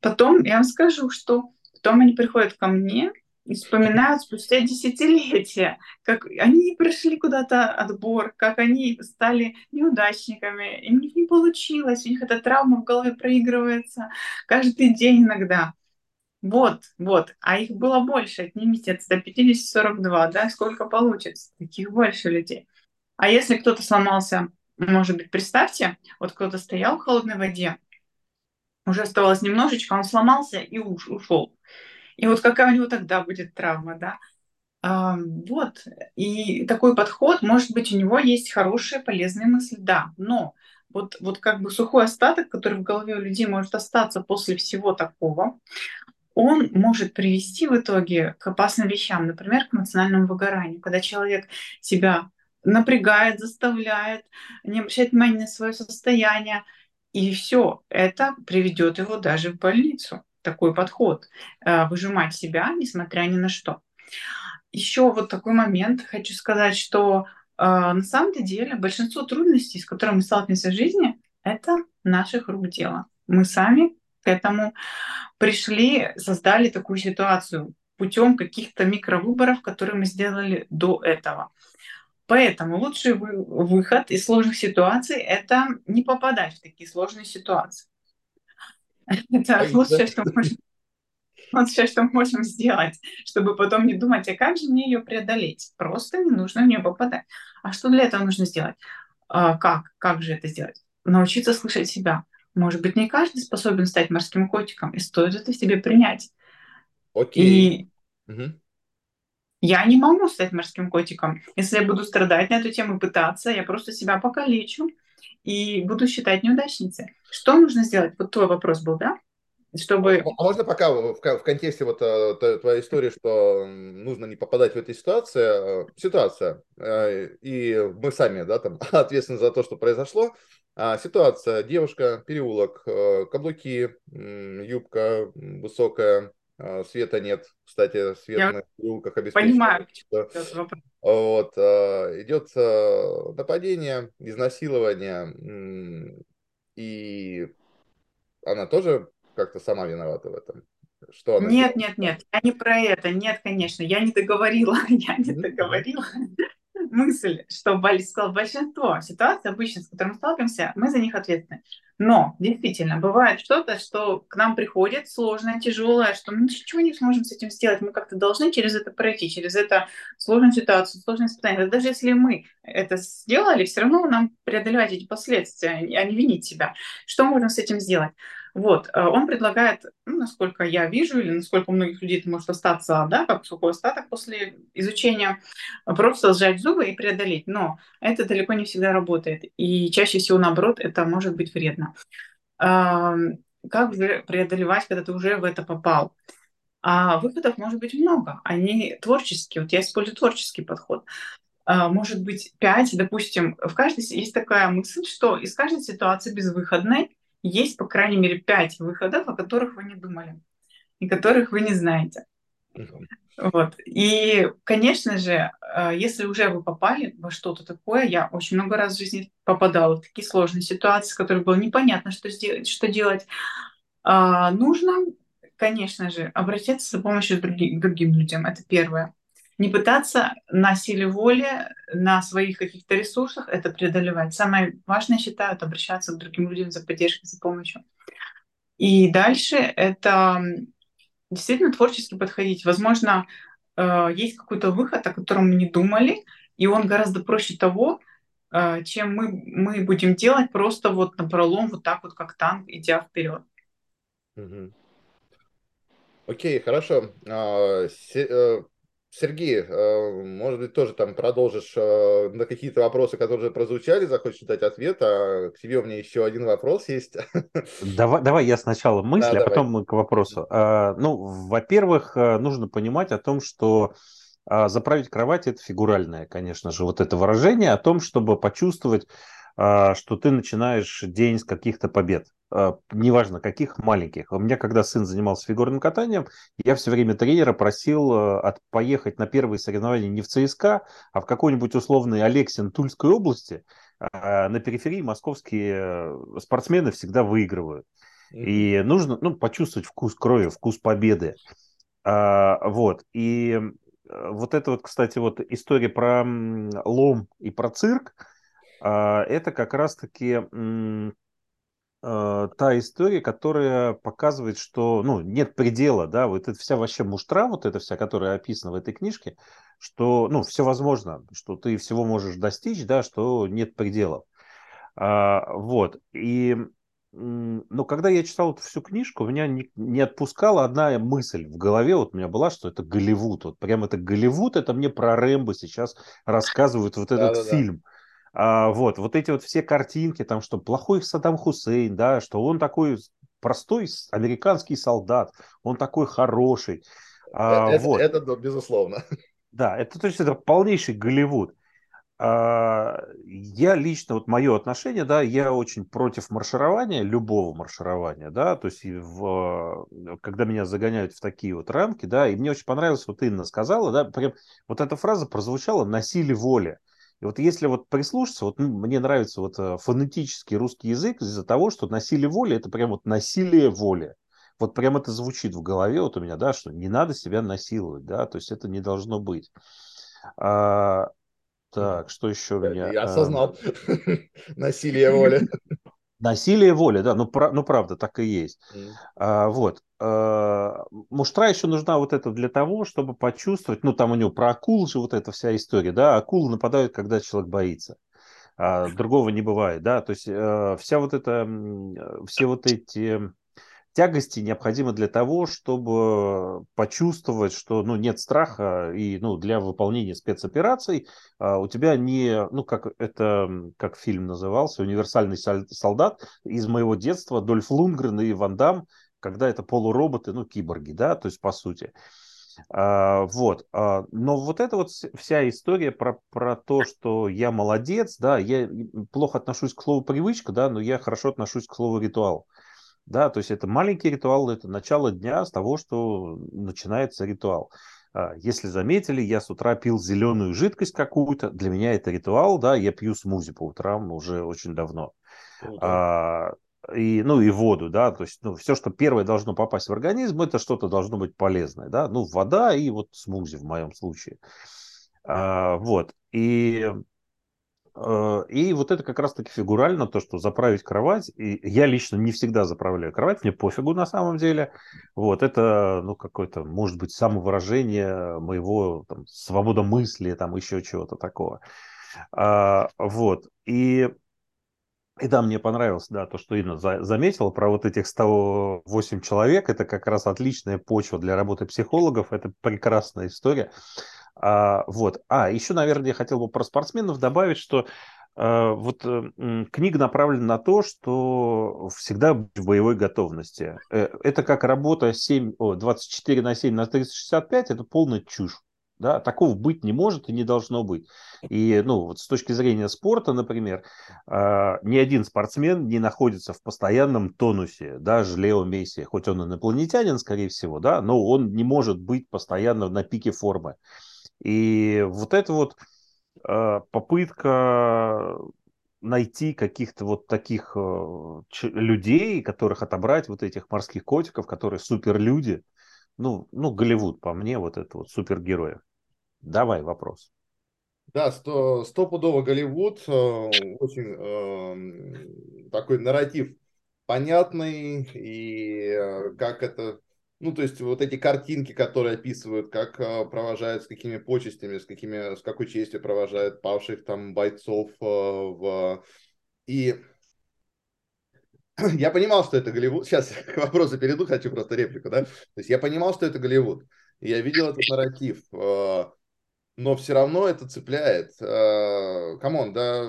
Потом я вам скажу, что потом они приходят ко мне и вспоминают спустя десятилетия, как они прошли куда-то отбор, как они стали неудачниками, и у них не получилось, у них эта травма в голове проигрывается каждый день иногда. Вот, вот, а их было больше, отнимите от 150-42, да, сколько получится, таких больше людей. А если кто-то сломался, может быть, представьте, вот кто-то стоял в холодной воде, уже оставалось немножечко, он сломался и уш, ушел. И вот какая у него тогда будет травма, да? А, вот. И такой подход, может быть, у него есть хорошие, полезные мысли, да. Но вот, вот как бы сухой остаток, который в голове у людей может остаться после всего такого, он может привести в итоге к опасным вещам, например, к эмоциональному выгоранию, когда человек себя напрягает, заставляет, не обращает внимания на свое состояние, и все это приведет его даже в больницу такой подход, э, выжимать себя, несмотря ни на что. Еще вот такой момент хочу сказать, что э, на самом деле большинство трудностей, с которыми мы сталкиваемся в жизни, это наших рук дело. Мы сами к этому пришли, создали такую ситуацию путем каких-то микровыборов, которые мы сделали до этого. Поэтому лучший выход из сложных ситуаций – это не попадать в такие сложные ситуации. Это лучшее, что можем вот все, что мы можем сделать, чтобы потом не думать, а как же мне ее преодолеть? Просто не нужно в нее попадать. А что для этого нужно сделать? А, как? Как же это сделать? Научиться слышать себя. Может быть, не каждый способен стать морским котиком, и стоит это себе принять. Окей. И угу. я не могу стать морским котиком. Если я буду страдать на эту тему, пытаться, я просто себя покалечу и буду считать неудачницей. Что нужно сделать? Вот твой вопрос был, да? Чтобы... А можно пока в, в контексте вот э, твоей истории, что нужно не попадать в эту ситуацию, э, ситуация, э, и мы сами, да, там, [laughs] ответственны за то, что произошло, а, ситуация, девушка, переулок, каблуки, юбка высокая, света нет, кстати, свет Я на переулках обеспечен. Понимаю, вот, идет нападение, изнасилование, и она тоже как-то сама виновата в этом. Что она нет, делает? нет, нет, я не про это, нет, конечно, я не договорила, [laughs] я не договорила мысль, что сказал большинство ситуаций обычно, с которыми сталкиваемся, мы за них ответственны. Но действительно, бывает что-то, что к нам приходит сложное, тяжелое, что мы ничего не сможем с этим сделать. Мы как-то должны через это пройти, через это сложную ситуацию, сложное испытание. Даже если мы это сделали, все равно нам преодолевать эти последствия, а не винить себя. Что можно с этим сделать? Вот, э, он предлагает, ну, насколько я вижу, или насколько у многих людей это может остаться, да, как сухой остаток после изучения, просто сжать зубы и преодолеть. Но это далеко не всегда работает. И чаще всего, наоборот, это может быть вредно. Как же преодолевать, когда ты уже в это попал? А выходов может быть много. Они творческие. Вот я использую творческий подход. А, может быть, пять, допустим, в каждой есть такая мысль, что из каждой ситуации безвыходной есть, по крайней мере, пять выходов, о которых вы не думали и которых вы не знаете. Вот. И, конечно же, э, если уже вы попали во что-то такое, я очень много раз в жизни попадала в такие сложные ситуации, в которых было непонятно, что, сделать, что делать. А, нужно, конечно же, обратиться за помощью к другим, другим людям. Это первое. Не пытаться на силе воли, на своих каких-то ресурсах это преодолевать. Самое важное, считаю, это обращаться к другим людям за поддержкой, за помощью. И дальше это действительно творчески подходить. Возможно, э, есть какой-то выход, о котором мы не думали, и он гораздо проще того, э, чем мы, мы будем делать просто вот на пролом, вот так вот, как танк, идя вперед. Окей, хорошо. А, Сергей, э, может быть, тоже там продолжишь э, на какие-то вопросы, которые уже прозвучали, захочешь дать ответ, а к тебе у меня еще один вопрос есть. [laughs] Давай, давай я сначала мысли, да, а давай. потом мы к вопросу. А, ну, во-первых, э, нужно понимать о том, что а, заправить кровать – это фигуральное, конечно же, вот это выражение о том, чтобы почувствовать, что ты начинаешь день с каких-то побед. А, неважно каких, маленьких. У меня, когда сын занимался фигурным катанием, я все время тренера просил а, от, поехать на первые соревнования не в ЦСКА, а в какой-нибудь условный Алексин Тульской области. А на периферии московские э, спортсмены всегда выигрывают. И нужно ну, почувствовать вкус крови, вкус победы. А, вот. И э, вот это вот, кстати, вот история про лом и про цирк, это как раз-таки э, та история, которая показывает, что ну, нет предела, да, вот эта вся вообще муштра, вот эта вся, которая описана в этой книжке, что, ну, все возможно, что ты всего можешь достичь, да, что нет пределов. А, вот, и, но когда я читал эту всю книжку, меня не, не отпускала одна мысль в голове, вот у меня была, что это Голливуд, вот прям это Голливуд, это мне про Рэмбо сейчас рассказывают вот этот фильм. А, вот, вот эти вот все картинки, там, что плохой Саддам Хусейн, да, что он такой простой американский солдат, он такой хороший. А, это, вот. это, это безусловно. Да, это то есть это полнейший Голливуд. А, я лично, вот мое отношение, да, я очень против марширования, любого марширования, да, то есть в, когда меня загоняют в такие вот рамки, да, и мне очень понравилось, вот Инна сказала, да, прям вот эта фраза прозвучала «на силе воли». И вот если вот прислушаться, вот ну, мне нравится вот э, фонетический русский язык из-за того, что насилие воли – это прям вот насилие воли. Вот прям это звучит в голове вот у меня, да, что не надо себя насиловать, да, то есть это не должно быть. А, так, что еще у меня? Я осознал [laughs] насилие воли. [laughs] Насилие воли, да, ну, про, ну правда, так и есть. Mm. А, вот. А, муштра еще нужна вот это для того, чтобы почувствовать, ну там у него про акул же вот эта вся история, да, акулы нападают, когда человек боится. А, другого не бывает, да, то есть а, вся вот эта, все вот эти тягости необходимы для того, чтобы почувствовать, что ну, нет страха, и ну, для выполнения спецопераций а, у тебя не, ну, как это, как фильм назывался, «Универсальный солдат» из моего детства, Дольф Лунгрен и Ван Дам, когда это полуроботы, ну, киборги, да, то есть по сути. А, вот. А, но вот эта вот вся история про, про то, что я молодец, да, я плохо отношусь к слову привычка, да, но я хорошо отношусь к слову ритуал. Да, то есть это маленький ритуал, это начало дня с того, что начинается ритуал. А, если заметили, я с утра пил зеленую жидкость какую-то. Для меня это ритуал, да, я пью смузи по утрам уже очень давно. А, и, ну и воду, да, то есть ну, все, что первое должно попасть в организм, это что-то должно быть полезное, да, ну вода и вот смузи в моем случае. А, вот, и и вот это как раз-таки фигурально, то, что заправить кровать. И я лично не всегда заправляю кровать, мне пофигу на самом деле. Вот это, ну, какое-то, может быть, самовыражение моего там, свобода мысли, там еще чего-то такого. А, вот. И и да, мне понравилось, да, то, что Инна за, заметила про вот этих 108 человек. Это как раз отличная почва для работы психологов. Это прекрасная история. А, вот. А, еще, наверное, я хотел бы про спортсменов добавить, что а, вот э, книга направлена на то, что всегда быть в боевой готовности. Э, это как работа 7, о, 24 на 7 на 365, это полная чушь. Да, такого быть не может и не должно быть. И ну, вот с точки зрения спорта, например, э, ни один спортсмен не находится в постоянном тонусе, даже Лео Месси, хоть он инопланетянин, скорее всего, да, но он не может быть постоянно на пике формы. И вот это вот э, попытка найти каких-то вот таких э, людей, которых отобрать, вот этих морских котиков, которые суперлюди, ну, ну, Голливуд, по мне, вот это вот супергероев. Давай вопрос. Да, сто, стопудово Голливуд, э, очень э, такой нарратив понятный, и как это, ну, то есть вот эти картинки, которые описывают, как э, провожают, с какими почестями, с, какими, с какой честью провожают павших там бойцов э, в... И я понимал, что это Голливуд. Сейчас к вопросу перейду, хочу просто реплику, да. То есть я понимал, что это Голливуд. Я видел этот нарратив, э, но все равно это цепляет. Э, come on, да,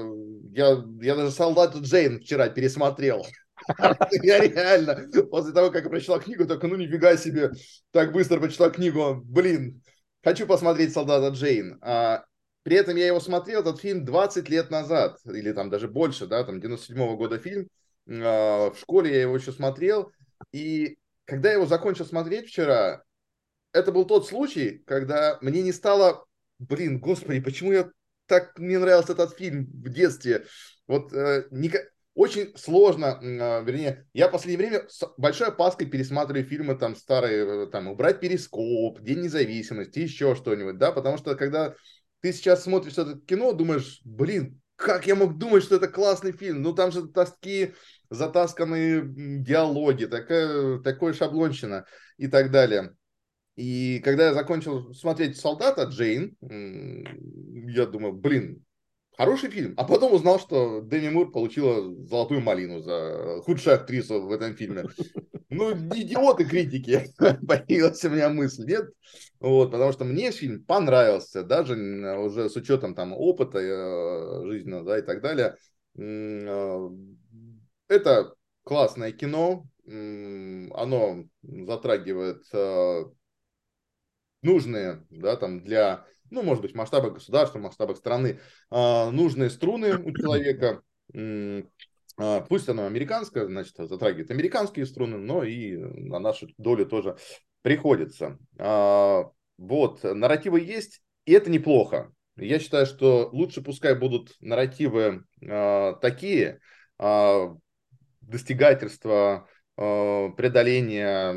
я, я даже «Солдату Джейн» вчера пересмотрел. [laughs] Я реально, после того, как я прочитал книгу, только ну нифига себе, так быстро прочитал книгу, блин, хочу посмотреть «Солдата Джейн». А, при этом я его смотрел, этот фильм 20 лет назад, или там даже больше, да, там 97 -го года фильм, а, в школе я его еще смотрел, и когда я его закончил смотреть вчера, это был тот случай, когда мне не стало, блин, господи, почему я так мне нравился этот фильм в детстве. Вот э, не, очень сложно, э, вернее, я в последнее время с большой опаской пересматриваю фильмы там старые, э, там, «Убрать перископ», «День независимости», еще что-нибудь, да, потому что когда ты сейчас смотришь это кино, думаешь, блин, как я мог думать, что это классный фильм? Ну, там же такие затасканные диалоги, такая, такой шаблонщина и так далее. И когда я закончил смотреть «Солдата» Джейн, я думаю, блин, хороший фильм. А потом узнал, что Дэми Мур получила золотую малину за худшую актрису в этом фильме. Ну, идиоты критики, [laughs] появилась у меня мысль, нет? Вот, потому что мне фильм понравился, даже уже с учетом там опыта э, жизненного, да, и так далее. Э, это классное кино, оно затрагивает э, нужные, да, там для, ну, может быть, масштаба государства, масштаба страны, э, нужные струны у человека. Э, пусть оно американское, значит, затрагивает американские струны, но и на нашу долю тоже приходится. Э, вот, нарративы есть, и это неплохо. Я считаю, что лучше пускай будут нарративы такие, достигательства, преодоления,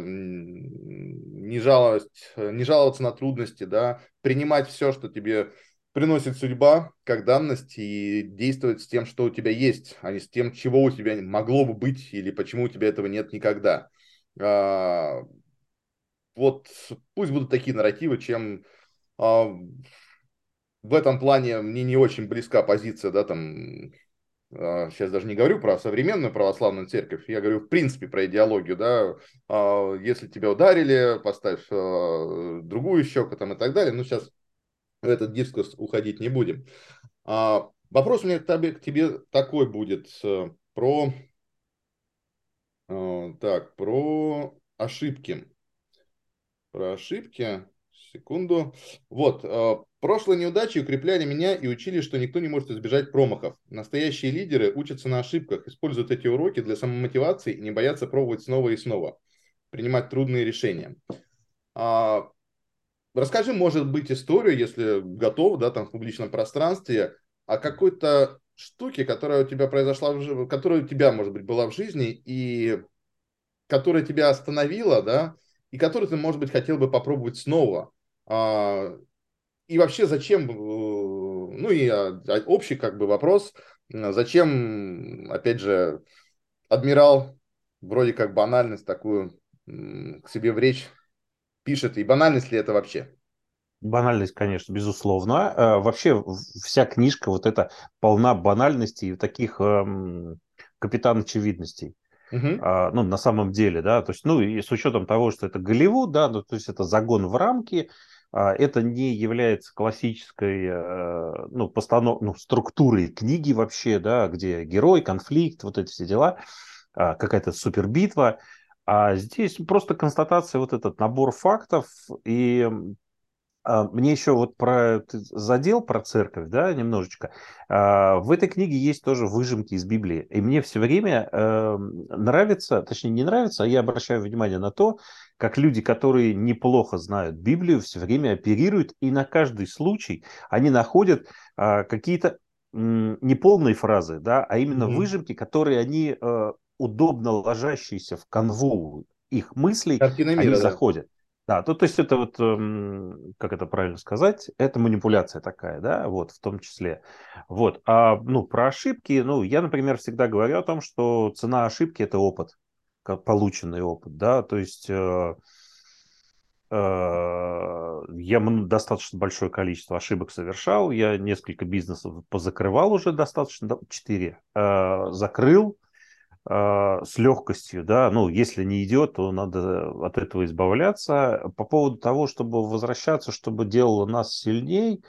не, жаловать, не жаловаться на трудности, да, принимать все, что тебе приносит судьба как данность и действовать с тем, что у тебя есть, а не с тем, чего у тебя могло бы быть или почему у тебя этого нет никогда. А, вот пусть будут такие нарративы, чем а, в этом плане мне не очень близка позиция, да, там сейчас а, даже не говорю про современную православную церковь, я говорю в принципе про идеологию, да, а, если тебя ударили, поставь а, другую щеку там и так далее, ну сейчас в этот дискурс уходить не будем. Вопрос у меня к тебе, такой будет э, про, так, про ошибки. Про ошибки. Секунду. Вот, э, прошлые неудачи укрепляли меня и учили, что никто не может избежать промахов. Настоящие лидеры учатся на ошибках, используют эти уроки для самомотивации и не боятся пробовать снова и снова, принимать трудные решения. А, расскажи, может быть, историю, если готов, да, там в публичном пространстве, о какой-то штуке, которая у тебя произошла, в, которая у тебя, может быть, была в жизни и которая тебя остановила, да, и которую ты, может быть, хотел бы попробовать снова. А, и вообще зачем, э, ну и а, а, общий как бы вопрос, зачем, опять же, адмирал вроде как банальность такую к себе в речь пишет, и банальность ли это вообще? Банальность, конечно, безусловно. Вообще вся книжка вот эта полна банальности и таких эм, капитан очевидностей. Uh-huh. А, ну, на самом деле, да, то есть, ну, и с учетом того, что это Голливуд, да, ну, то есть это загон в рамки, это не является классической э, ну, постанов... ну, структурой книги вообще, да, где герой, конфликт, вот эти все дела, а, какая-то супербитва. А здесь просто констатация, вот этот набор фактов, и А, мне еще вот про задел про церковь, да, немножечко. А, в этой книге есть тоже выжимки из Библии. И мне все время э, нравится, точнее не нравится, а я обращаю внимание на то, как люди, которые неплохо знают Библию, все время оперируют, и на каждый случай они находят а, какие-то неполные фразы, да, а именно mm-hmm. выжимки, которые они э, удобно ложащиеся в канву их мыслей, мира, они да. заходят. Да, то, то есть это вот, эм, как это правильно сказать, это манипуляция такая, да, вот, в том числе. Вот, а, ну, про ошибки, ну, я, например, всегда говорю о том, что цена ошибки – это опыт, полученный опыт, да, то есть э, э, я достаточно большое количество ошибок совершал, я несколько бизнесов позакрывал уже достаточно, четыре, э, закрыл, с легкостью, да, ну, если не идет, то надо от этого избавляться. По поводу того, чтобы возвращаться, чтобы делало нас сильней,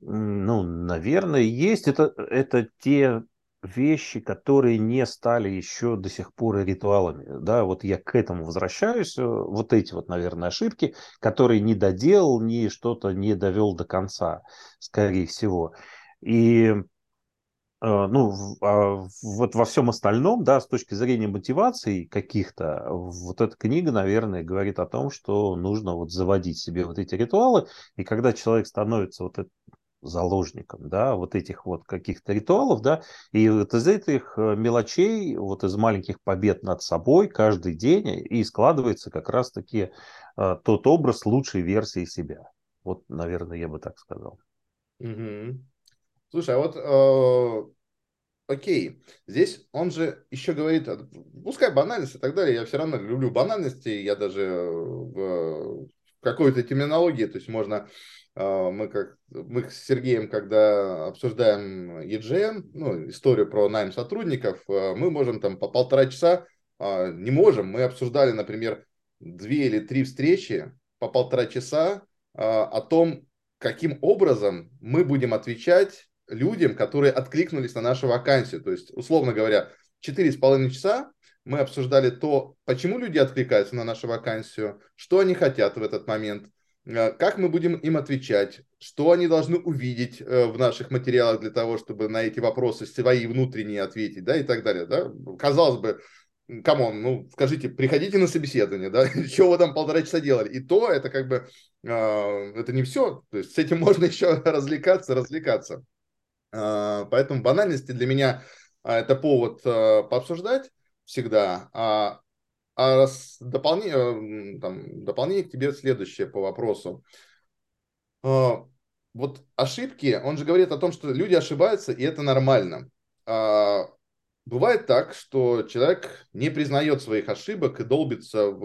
ну, наверное, есть. Это, это те вещи, которые не стали еще до сих пор ритуалами. Да, вот я к этому возвращаюсь. Вот эти вот, наверное, ошибки, которые не доделал, ни что-то не довел до конца, скорее всего. И ну, а вот во всем остальном, да, с точки зрения мотивации каких-то, вот эта книга, наверное, говорит о том, что нужно вот заводить себе вот эти ритуалы, и когда человек становится вот заложником, да, вот этих вот каких-то ритуалов, да, и вот из этих э, мелочей, вот из маленьких побед над собой каждый день и складывается как раз-таки э, тот образ лучшей версии себя. Вот, наверное, я бы так сказал. Угу. Слушай, а вот э, окей, здесь он же еще говорит, пускай банальность и так далее, я все равно люблю банальности, я даже в какой-то терминологии, то есть можно, э, мы как мы с Сергеем, когда обсуждаем EGM, ну, историю про найм сотрудников, э, мы можем там по полтора часа, э, не можем, мы обсуждали, например, две или три встречи по полтора часа о том, каким образом мы будем отвечать людям, которые откликнулись на нашу вакансию. То есть, условно говоря, четыре с половиной часа мы обсуждали то, почему люди откликаются на нашу вакансию, что они хотят в этот момент, э, как мы будем им отвечать, что они должны увидеть э, в наших материалах для того, чтобы на эти вопросы свои внутренние ответить, да, и так далее, да. Казалось бы, come on, ну, скажите, приходите на собеседование, да, [laughs] чего вы там полтора часа делали, и то это как бы, э, это не все, то есть с этим можно [laughs] еще развлекаться, развлекаться. А, поэтому банальности для меня а, это повод а, пообсуждать всегда. А, а дополнение, там, дополнение к тебе следующее по вопросу. Вот ошибки, он же говорит о том, что люди ошибаются, и это нормально. Бывает так, что человек не признает своих ошибок и долбится в,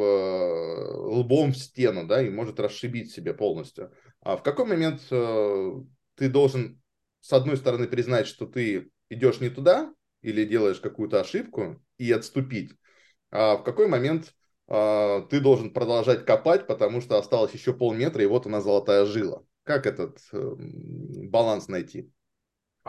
лбом в стену, да, и может расшибить себе полностью. А в какой момент э, ты должен с одной стороны, признать, что ты идешь не туда или делаешь какую-то ошибку и отступить, а в какой момент а, ты должен продолжать копать, потому что осталось еще полметра, и вот она золотая жила. Как этот э, баланс найти?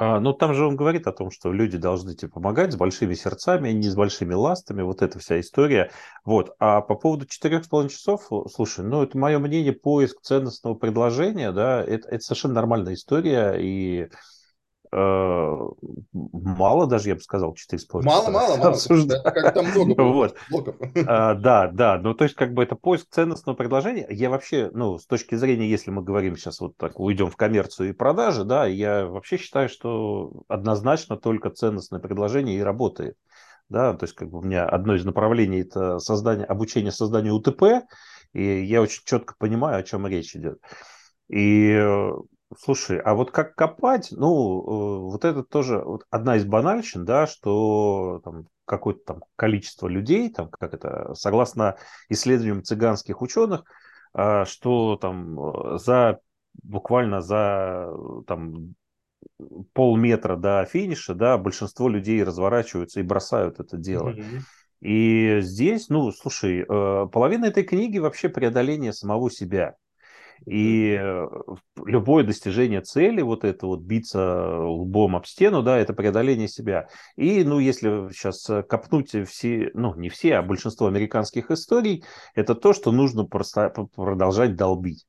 А, ну, там же он говорит о том, что люди должны тебе помогать с большими сердцами, не с большими ластами, вот эта вся история. Вот. А по поводу четырех с половиной часов, слушай, ну, это мое мнение, поиск ценностного предложения, да, это, это совершенно нормальная история, и Э, мало даже, я бы сказал, 4,5 Мало, мало, мало. Как там много вот. блоков. А, да, да. Ну, то есть, как бы это поиск ценностного предложения. Я вообще, ну, с точки зрения, если мы говорим сейчас вот так, уйдем в коммерцию и продажи, да, я вообще считаю, что однозначно только ценностное предложение и работает. Да, то есть, как бы у меня одно из направлений это создание, обучение созданию УТП, и я очень четко понимаю, о чем речь идет. И Слушай, а вот как копать, ну, э, вот это тоже вот одна из банальщин, да, что там какое-то там количество людей, там, как это, согласно исследованиям цыганских ученых, а, что там э, за буквально за там полметра до финиша, да, большинство людей разворачиваются и бросают это дело. Mm-hmm. И здесь, ну, слушай, э, половина этой книги вообще преодоление самого себя. И э, любое достижение цели, вот это вот биться лбом об стену, да, это преодоление себя. И, ну, если сейчас копнуть все, ну, не все, а большинство американских историй, это то, что нужно просто продолжать долбить.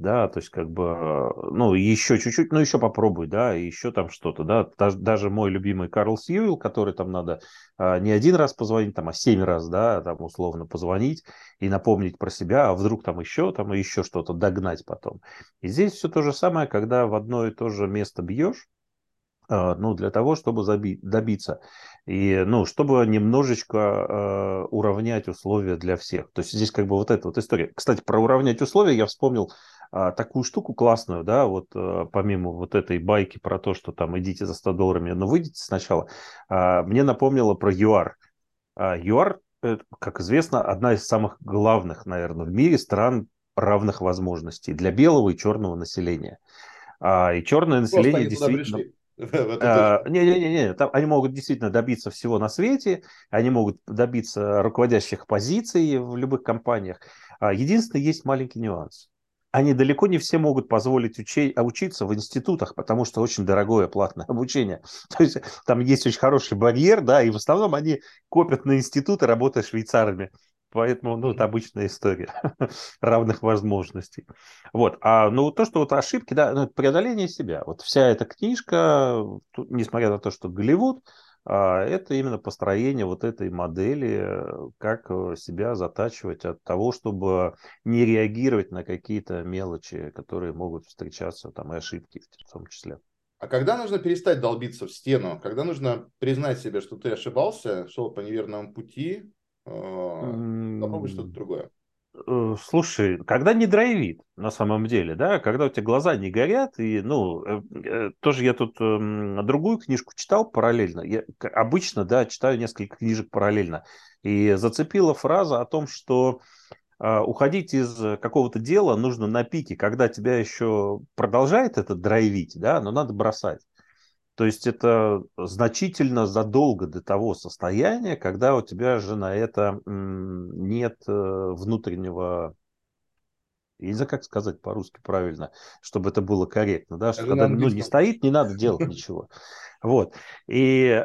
Да, то есть как бы, ну, еще чуть-чуть, ну, еще попробуй, да, еще там что-то, да, даже, даже мой любимый Карл Сьюэлл, который там надо а, не один раз позвонить, там, а семь раз, да, там, условно позвонить и напомнить про себя, а вдруг там еще, там, еще что-то догнать потом. И здесь все то же самое, когда в одно и то же место бьешь, а, ну, для того, чтобы заби- добиться. И, ну, чтобы немножечко э, уравнять условия для всех. То есть здесь как бы вот эта вот история. Кстати, про уравнять условия я вспомнил а, такую штуку классную, да, вот а, помимо вот этой байки про то, что там идите за 100 долларами, но выйдите сначала, а, мне напомнило про ЮАР. А, ЮАР, как известно, одна из самых главных, наверное, в мире стран равных возможностей для белого и черного населения. А, и черное население действительно... [laughs] Не-не-не, там они могут действительно добиться всего на свете, они могут добиться руководящих позиций в любых компаниях. Единственное, есть маленький нюанс они далеко не все могут позволить учи, учиться в институтах, потому что очень дорогое платное обучение. [laughs] То есть там есть очень хороший барьер, да, и в основном они копят на институты, работая швейцарами. Поэтому, ну, это обычная история [laughs] равных возможностей. Вот. А, ну, то, что вот ошибки, да, ну, преодоление себя. Вот вся эта книжка, несмотря на то, что Голливуд, а, это именно построение вот этой модели, как э, себя затачивать от того, чтобы не реагировать на какие-то мелочи, которые могут встречаться, там и ошибки в том числе. А когда нужно перестать долбиться в стену? Когда нужно признать себе, что ты ошибался, шел по неверному пути, э, попробуй что-то другое? Э, слушай, когда не драйвит, на самом деле, да, когда у тебя глаза не горят, и, ну, э, э, тоже я тут э, другую книжку читал параллельно, я обычно, да, читаю несколько книжек параллельно, и зацепила фраза о том, что э, уходить из какого-то дела нужно на пике, когда тебя еще продолжает это драйвить, да, но надо бросать. То есть это значительно задолго до того состояния, когда у тебя же на это нет э, внутреннего я не знаю, как сказать по-русски правильно, чтобы это было корректно, да, что когда ну, не стоит, не надо делать [laughs] ничего. Вот. И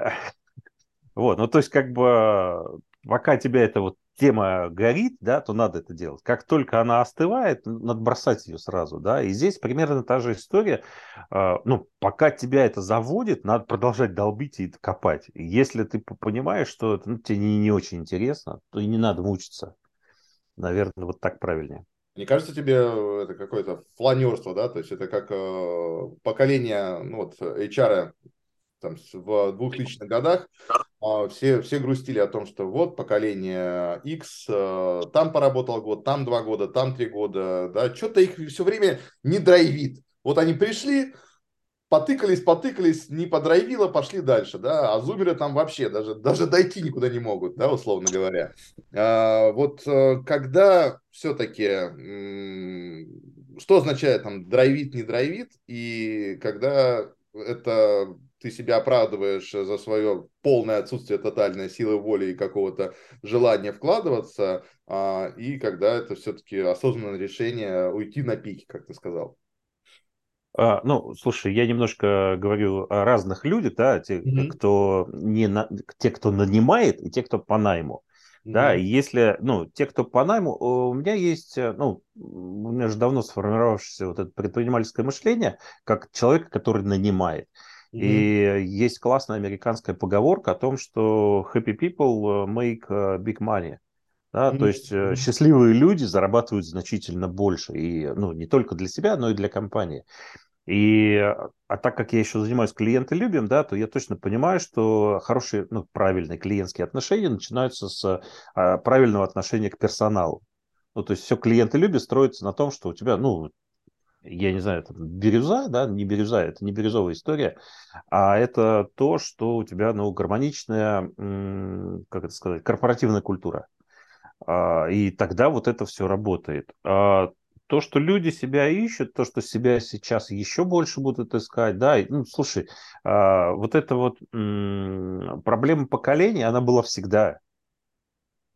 [laughs] вот, ну, то есть, как бы, пока тебя это вот тема горит, да, то надо это делать. Как только она остывает, надо бросать ее сразу, да. И здесь примерно та же история. А, ну, пока тебя это заводит, надо продолжать долбить и копать. Если ты понимаешь, что это ну, тебе не, не очень интересно, то и не надо мучиться. Наверное, вот так правильнее. Не кажется тебе э, это какое-то фланерство, да? То есть это как э, поколение, ну вот HR там, в 2000-х годах а, все, все грустили о том, что вот поколение X, э, там поработал год, там два года, там три года, да, что-то их все время не драйвит. Вот они пришли, потыкались, потыкались, не подрайвило, пошли дальше, да, а зумеры там вообще даже, даже дойти никуда не могут, да, условно говоря. А, вот э, когда все-таки, что означает там драйвит, не драйвит, и когда это ты себя оправдываешь за свое полное отсутствие тотальной силы воли и какого-то желания вкладываться, а, и когда это все-таки осознанное решение уйти на пике, как ты сказал. А, ну, слушай, я немножко говорю о разных людях, да, те, mm-hmm. кто не на, те, кто нанимает, и те, кто по найму. Mm-hmm. Да, если, ну, те, кто по найму, у меня есть, э, ну, у меня же давно сформировавшееся вот это предпринимательское мышление, как человека, который нанимает. И есть классная американская поговорка о том, что happy people э, make э, big money. Да, mm-hmm. То есть mm-hmm. счастливые люди зарабатывают значительно больше. И ну, не только для себя, но и для компании. И, а так как я еще занимаюсь клиентолюбием, да, то я точно понимаю, что хорошие, ну, правильные клиентские отношения начинаются с а, правильного отношения к персоналу. Ну, то есть все клиентолюбие строится на том, что у тебя, ну, я не знаю, это бирюза, да, не бирюза, это не бирюзовая история, а это то, что у тебя, ну, гармоничная, как это сказать, корпоративная культура. А, и тогда вот это все работает. А то, что люди себя ищут, то, что себя сейчас еще больше будут искать, да, ну, слушай, а, вот эта вот проблема поколения, она была всегда,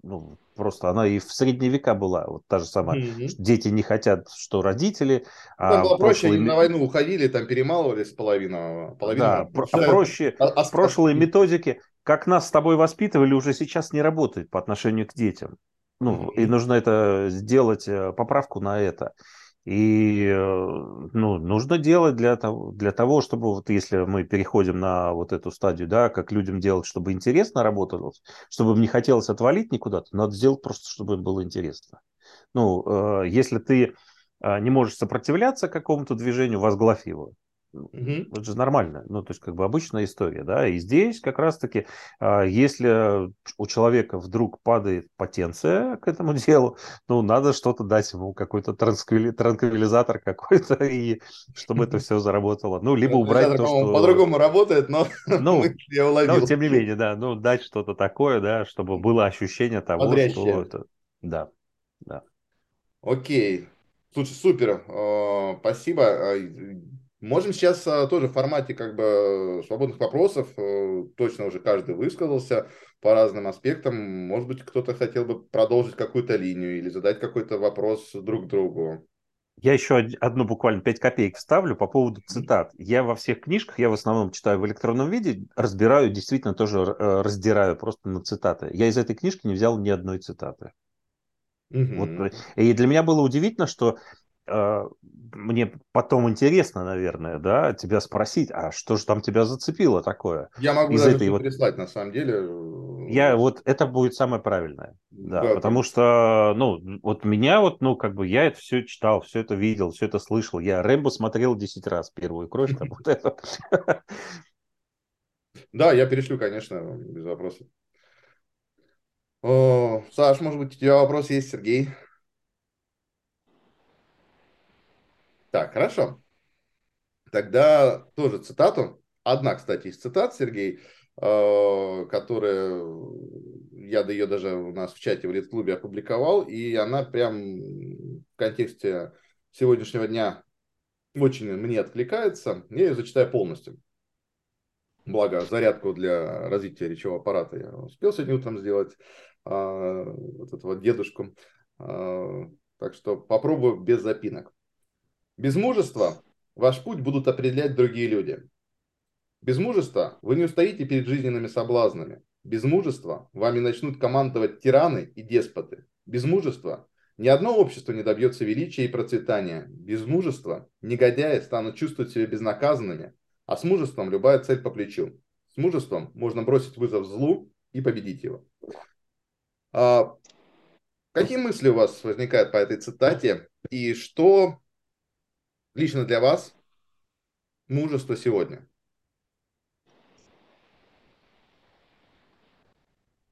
ну, просто она и в средние века была, вот та же самая. Mm-hmm. Дети не хотят, что родители. Там а было проще, они на войну уходили, там перемалывались половина. половина да, а проще, а, а, прошлые методики, как нас с тобой воспитывали, уже сейчас не работают по отношению к детям. Ну, mm-hmm. и нужно это сделать, э, поправку на это. И ну, нужно делать для того, для того, чтобы вот если мы переходим на вот эту стадию, да, как людям делать, чтобы интересно работалось, чтобы им не хотелось отвалить никуда-то, надо сделать просто, чтобы им было интересно. Ну, если ты не можешь сопротивляться какому-то движению, возглавь его. Угу. Это же нормально, ну, то есть, как бы обычная история, да, и здесь как раз-таки, а, если у человека вдруг падает потенция к этому [laughs] делу, ну, надо что-то дать ему, какой-то транквили... транквилизатор какой-то, [laughs] и чтобы это все заработало, ну, либо убрать то, что... по-другому работает, но [laughs] ну, я уловил. Ну, тем не менее, да, ну, дать что-то такое, да, чтобы было ощущение того, Бодрящее. что это... Да, да. Окей. Слушай, супер, а, спасибо. Можем сейчас а, тоже в формате как бы свободных вопросов, э, точно уже каждый высказался по разным аспектам. Может быть, кто-то хотел бы продолжить какую-то линию или задать какой-то вопрос друг другу. Я еще одну буквально 5 копеек вставлю по поводу цитат. Я во всех книжках, я в основном читаю в электронном виде, разбираю, действительно тоже э, раздираю просто на цитаты. Я из этой книжки не взял ни одной цитаты. Угу. Вот. И для меня было удивительно, что мне потом интересно, наверное, да, тебя спросить, а что же там тебя зацепило такое? Я могу Из даже этой вот... прислать, на самом деле. Я вот это будет самое правильное, да, да потому да. что, ну, вот меня вот, ну, как бы я это все читал, все это видел, все это слышал. Я Рэмбо смотрел 10 раз первую кровь, там вот это. [laughs] Да, я перешлю, конечно, без вопросов. Саш, может быть, у тебя вопрос есть, Сергей? Так, хорошо. Тогда тоже цитату. Одна, кстати, из цитат, Сергей, э, которая, я ее даже у нас в чате в Лид-клубе опубликовал, и она прям в контексте сегодняшнего дня очень мне откликается. Я ее зачитаю полностью. Благо, зарядку для развития речевого аппарата я успел сегодня утром сделать, а, вот этого дедушку. А, так что попробую без запинок. Без мужества ваш путь будут определять другие люди. Без мужества вы не устоите перед жизненными соблазнами. Без мужества вами начнут командовать тираны и деспоты. Без мужества ни одно общество не добьется величия и процветания. Без мужества негодяи станут чувствовать себя безнаказанными, а с мужеством любая цель по плечу. С мужеством можно бросить вызов злу и победить его. А, какие мысли у вас возникают по этой цитате? И что лично для вас мужество сегодня?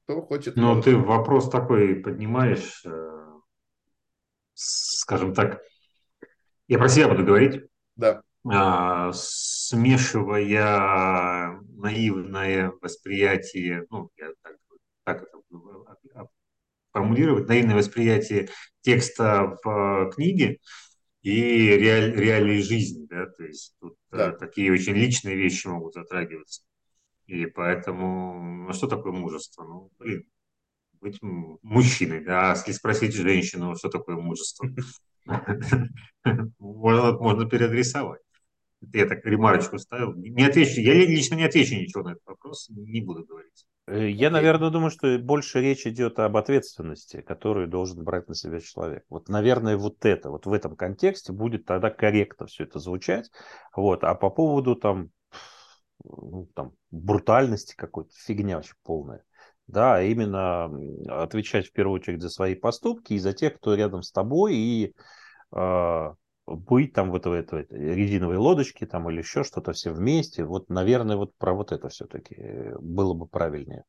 Кто хочет? Ну, может... ты вопрос такой поднимаешь, э, скажем так, я про себя буду говорить. Да. А, смешивая наивное восприятие, ну, я так, так это формулировать, наивное восприятие текста в книге и реаль, реалии жизни, да, то есть тут э, да. такие очень личные вещи могут затрагиваться. И поэтому, ну что такое мужество? Ну, блин, быть мужчиной, да, если спросить женщину, что такое мужество, [laughs] можно переадресовать. Я так ремарочку ставил. Не отвечу, я лично не отвечу ничего на этот вопрос, не буду говорить. Э, я, наверное, думаю, что больше речь идет об ответственности, которую должен брать на себя человек. Вот, наверное, вот это, вот в этом контексте будет тогда корректно все это звучать. Вот. А по поводу там, ну, там брутальности какой-то, фигня вообще полная. Да, именно отвечать в первую очередь за свои поступки и за тех, кто рядом с тобой, и э, быть там в этой, этой, этой резиновой лодочке там или еще что-то все вместе. Вот, наверное, вот про вот это все-таки э, было бы правильнее.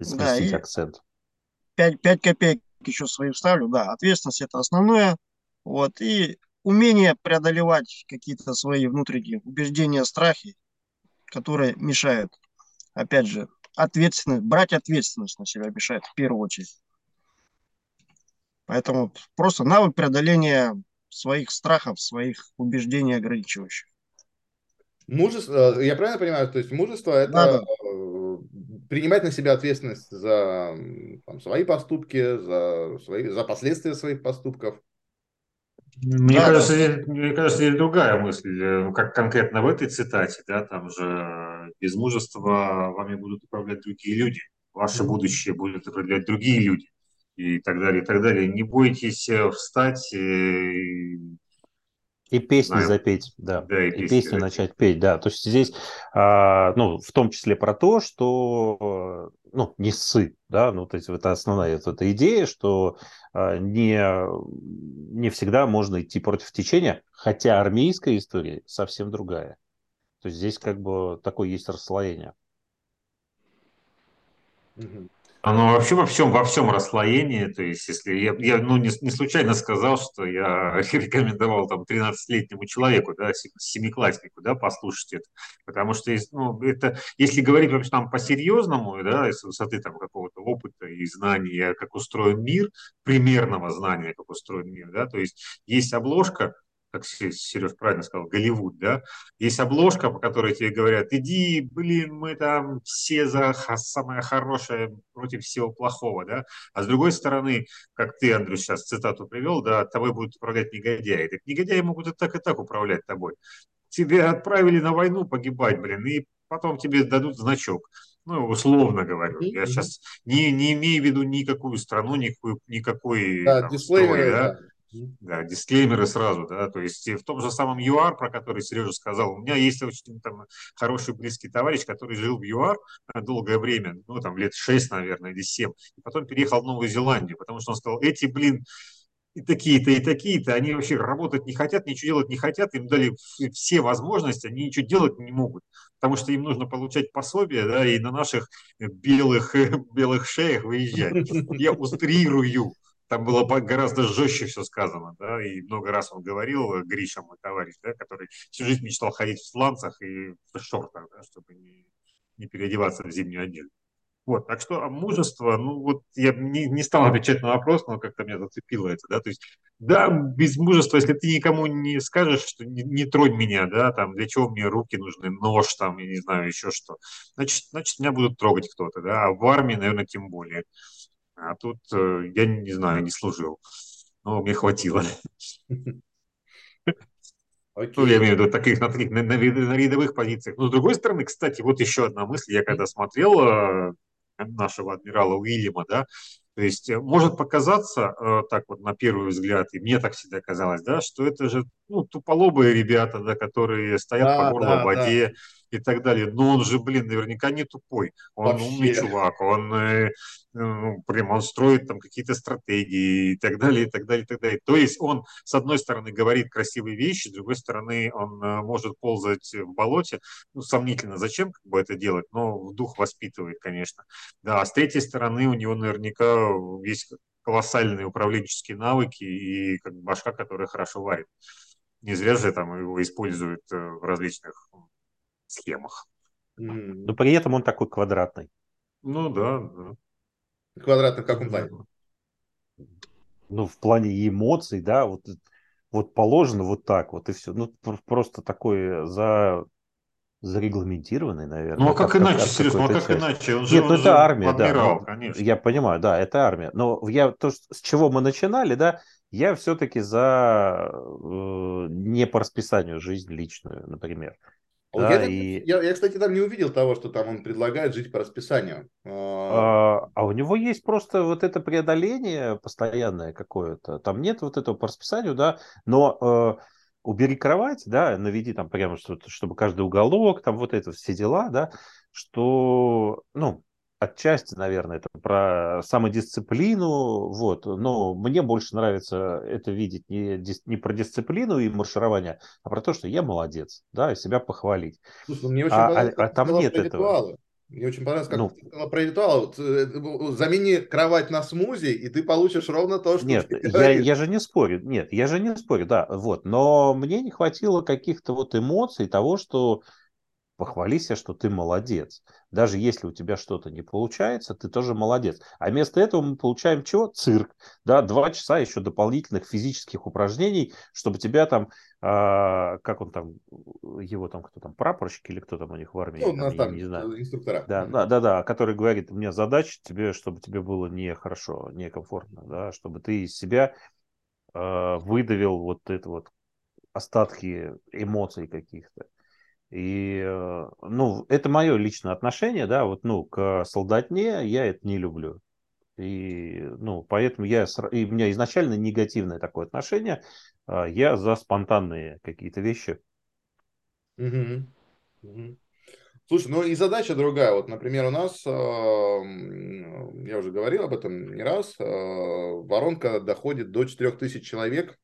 Сместить да, акцент. 5, 5 копеек еще свои вставлю. Да, ответственность это основное. Вот, и умение преодолевать какие-то свои внутренние убеждения, страхи, которые мешают. Опять же, ответственность, брать ответственность на себя мешает в первую очередь. Поэтому просто навык преодоления своих страхов, своих убеждений ограничивающих. Мужество, э, я правильно понимаю, то есть мужество это да. Э, принимать на себя ответственность за там, свои поступки, за, свои, за последствия своих поступков. Мне, да, кажется, да. Здесь, мне кажется, есть другая мысль, э, как конкретно в этой цитате, да, там же без мужества вами будут управлять другие люди, ваше будущее будут определять другие люди и так далее, и так далее. Не бойтесь э, встать, э, И песни Знаем. запеть, да. да и, и песни, песни начать петь, да. То есть здесь, а, ну, в том числе про то, что, ну, не ссы, да, ну, то есть это основная вот эта идея, что а, не, не всегда можно идти против течения, хотя армейская история совсем другая. То есть здесь как бы такое есть расслоение. Оно вообще во всем, во всем расслоении, то есть если я, я ну, не, не случайно сказал, что я [laughs] рекомендовал там 13-летнему человеку, да, семикласснику, да, послушать это, потому что ну, это, если говорить вообще там по-серьезному, да, с высоты там какого-то опыта и знания, как устроен мир, примерного знания, как устроен мир, да, то есть есть обложка, как Сереж правильно сказал, Голливуд, да, есть обложка, по которой тебе говорят, иди, блин, мы там все за самое хорошее против всего плохого, да, а с другой стороны, как ты, Андрю, сейчас цитату привел, да, тобой будут управлять негодяи. Так негодяи могут и так, и так управлять тобой. Тебе отправили на войну погибать, блин, и потом тебе дадут значок. Ну, условно говорю. Я сейчас не, не имею в виду никакую страну, никакую, никакой да, там, строй, да. Да, дисклеймеры сразу, да, то есть в том же самом ЮАР, про который Сережа сказал, у меня есть очень там хороший близкий товарищ, который жил в ЮАР долгое время, ну там лет 6, наверное, или 7, и потом переехал в Новую Зеландию, потому что он сказал, эти, блин, и такие-то, и такие-то, они вообще работать не хотят, ничего делать не хотят, им дали все возможности, они ничего делать не могут, потому что им нужно получать пособие, да, и на наших белых, [laughs] белых шеях выезжать. Я устрирую, там было гораздо жестче все сказано, да, и много раз он говорил, э, Гриша, мой товарищ, да, который всю жизнь мечтал ходить в сланцах и в шортах, да, чтобы не, не переодеваться в зимнюю одежду. Вот, так что а мужество, ну вот я не, не стал отвечать на вопрос, но как-то меня зацепило это, да, то есть, да, без мужества, если ты никому не скажешь, что не, не тронь меня, да, там, для чего мне руки нужны, нож там, я не знаю, еще что, значит, значит, меня будут трогать кто-то, да, а в армии, наверное, тем более. А тут э, я не знаю, не служил. Но мне хватило. Okay. Ну, я имею в виду таких на, таких, на, на, на рядовых позициях. Но с другой стороны, кстати, вот еще одна мысль. Я когда смотрел э, нашего адмирала Уильяма, да, то есть э, может показаться, э, так вот на первый взгляд, и мне так всегда казалось, да, что это же ну, туполобые ребята, да, которые стоят да, по горло да, в воде, да и так далее. Но он же, блин, наверняка не тупой. Он Вообще. умный чувак, он, э, ну, прям, он строит там какие-то стратегии и так далее, и так далее, и так далее. То есть он, с одной стороны, говорит красивые вещи, с другой стороны, он э, может ползать в болоте. Ну, сомнительно, зачем как бы это делать, но в дух воспитывает, конечно. Да, а с третьей стороны, у него наверняка есть колоссальные управленческие навыки и как башка, которая хорошо варит. Не зря же там его используют э, в различных схемах. Но при этом он такой квадратный. Ну да, да. Квадратный в каком плане? Ну, в плане эмоций, да, вот, вот положено вот так вот и все. Ну, просто такой за зарегламентированный, наверное. Ну, а как, как иначе, Сереж, ну, а как часть. иначе? Он же, Нет, ну, это армия, адмирал, да. конечно. Я понимаю, да, это армия. Но я то, с чего мы начинали, да, я все-таки за э, не по расписанию жизнь личную, например. Да, я, и... я, я, кстати, там не увидел того, что там он предлагает жить по расписанию. А, а у него есть просто вот это преодоление постоянное какое-то. Там нет вот этого по расписанию, да, но э, убери кровать, да, наведи там прямо, что чтобы каждый уголок, там вот это все дела, да, что, ну, отчасти, наверное, это про самодисциплину, вот, но мне больше нравится это видеть не, не про дисциплину и марширование, а про то, что я молодец, да, и себя похвалить. Слушай, ну, мне очень а, понравилось, а, а там нет этого. Ритуалы. Мне очень понравилось, как ну, ты сказала про ритуал. Э, замени кровать на смузи, и ты получишь ровно то, что Нет, я, я же не спорю. Нет, я же не спорю, да, вот. Но мне не хватило каких-то вот эмоций того, что похвали себя, что ты молодец. Даже если у тебя что-то не получается, ты тоже молодец. А вместо этого мы получаем чего? Цирк. Да, два часа еще дополнительных физических упражнений, чтобы тебя там, э, как он там, его там, кто там, прапорщик или кто там у них в армии? Ну, там, там, не, не знаю. инструктора. Да, да, да, да, который говорит, у меня задача тебе, чтобы тебе было нехорошо, некомфортно, да, чтобы ты из себя э, выдавил вот это вот остатки эмоций каких-то. И, э, ну, это мое личное отношение, да, вот, ну, к солдатне я это не люблю. И, ну, поэтому я, и у меня изначально негативное такое отношение. А, я за спонтанные какие-то вещи. Угу. Угу. Слушай, ну и задача другая. Вот, например, у нас, я уже говорил об этом не раз, воронка доходит до 4000 человек.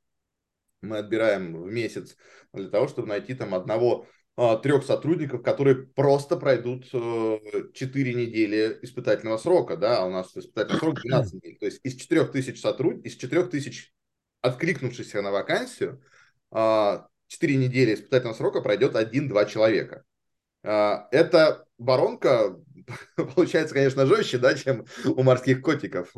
Мы отбираем в месяц для того, чтобы найти там одного трех сотрудников, которые просто пройдут 4 э, недели испытательного срока, да, а у нас испытательный срок 12 недель. То есть из 4 тысяч сотрудников, из 4 тысяч откликнувшихся на вакансию, 4 а, недели испытательного срока пройдет 1-2 человека. А, эта воронка [laughs] получается, конечно, жестче, да, чем у морских котиков.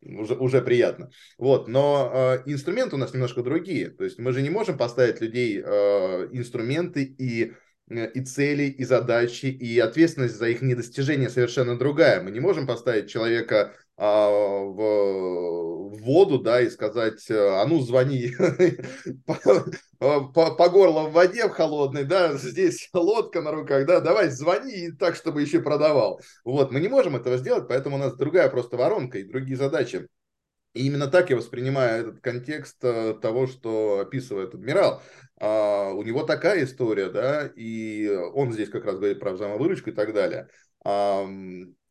Уже, уже приятно. Вот, но э, инструменты у нас немножко другие. То есть мы же не можем поставить людей э, инструменты и Э, и цели, и задачи, и ответственность за их недостижение совершенно другая. Мы не можем поставить человека в, в воду, да, и сказать, а ну звони [laughs] по, по, по горло в воде в холодной, да, здесь лодка на руках, да, давай звони так, чтобы еще продавал. Вот, мы не можем этого сделать, поэтому у нас другая просто воронка и другие задачи. И именно так я воспринимаю этот контекст э, того, что описывает адмирал. А, у него такая история, да, и он здесь как раз говорит про взаимовыручку и так далее. А,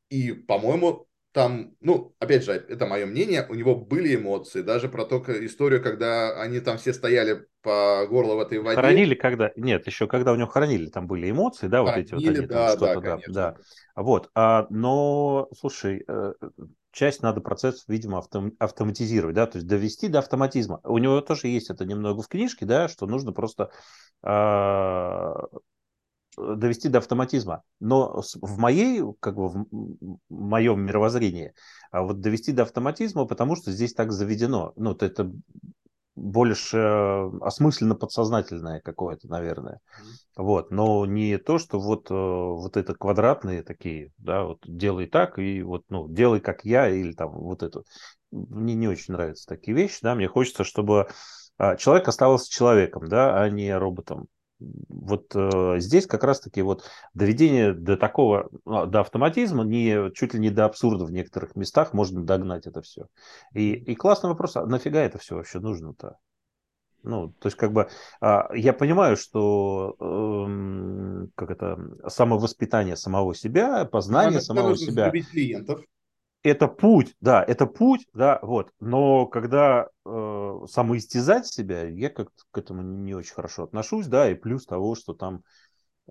и, по-моему, там, ну, опять же, это мое мнение, у него были эмоции, даже про то историю, когда они там все стояли по горло в этой воде. Хоронили когда? Нет, еще когда у него хоронили, там были эмоции, да, хоронили, вот эти вот они, да, там, да, да, да. Вот, а, но, слушай, э, часть надо процесс, видимо, автом, автоматизировать, да, то есть довести до автоматизма. У него тоже есть это немного в книжке, да, что нужно просто э, довести до автоматизма. Но в моей, как бы в моем мировоззрении, а вот довести до автоматизма, потому что здесь так заведено. Ну, это больше э, осмысленно подсознательное какое-то, наверное. Вот, но не то, что вот, э, вот это квадратные такие, да, вот делай так и вот, ну, делай как я или там вот это. Мне не очень нравятся такие вещи, да, мне хочется, чтобы а, человек оставался человеком, да, а не роботом вот э, здесь как раз-таки вот доведение до такого, а, до автоматизма, не, чуть ли не до абсурда в некоторых местах можно догнать это все. И, и классный вопрос, а нафига это все вообще нужно-то? Ну, то есть, как бы, а, я понимаю, что э, как это, самовоспитание самого себя, познание Надо самого себя. клиентов это путь, да, это путь, да, вот. Но когда э, самоистязать себя, я как к этому не очень хорошо отношусь, да, и плюс того, что там,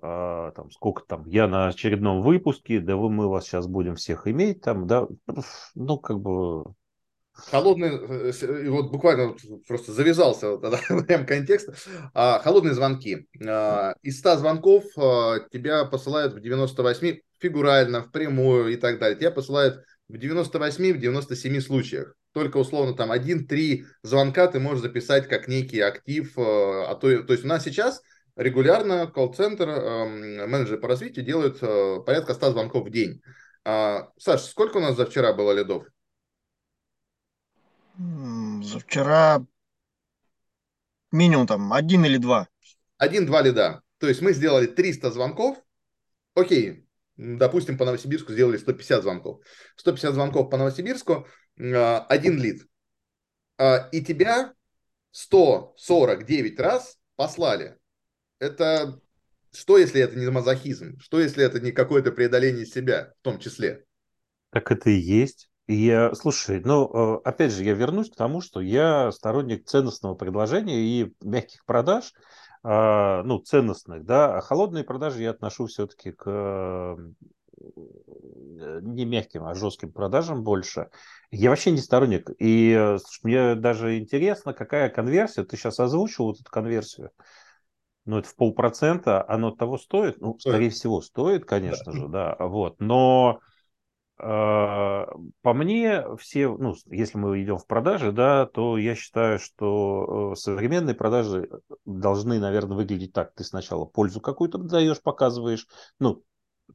э, там сколько там, я на очередном выпуске, да вы, мы вас сейчас будем всех иметь, там, да, ну, как бы... Холодный, э, вот буквально просто завязался тогда [laughs] прям контекст. А, холодные звонки. А, из 100 звонков а, тебя посылают в 98, фигурально, в прямую и так далее. Тебя посылают в 98-97 случаях. Только условно там 1-3 звонка ты можешь записать как некий актив. Э, а то, то есть у нас сейчас регулярно колл-центр, эм, менеджеры по развитию делают э, порядка 100 звонков в день. А, Саш, сколько у нас за вчера было лидов? За вчера минимум там один или два. Один-два лида. То есть мы сделали 300 звонков. Окей, допустим, по Новосибирску сделали 150 звонков. 150 звонков по Новосибирску, а, один лид. А, и тебя 149 раз послали. Это что, если это не мазохизм? Что, если это не какое-то преодоление себя в том числе? Так это и есть. Я, слушай, ну, э, опять же, я вернусь к тому, что я сторонник ценностного предложения и мягких продаж – ну, ценностных, да, а холодные продажи я отношу все-таки к э, не мягким, а жестким продажам больше. Я вообще не сторонник. И э, слушай, мне даже интересно, какая конверсия. Ты сейчас озвучил вот эту конверсию. Ну, это в полпроцента. Оно того стоит? Ну, стоит. скорее всего, стоит, конечно да. же, да. Вот. Но а, по мне, все, ну, если мы идем в продажи, да, то я считаю, что э, современные продажи должны, наверное, выглядеть так. Ты сначала пользу какую-то даешь, показываешь, ну,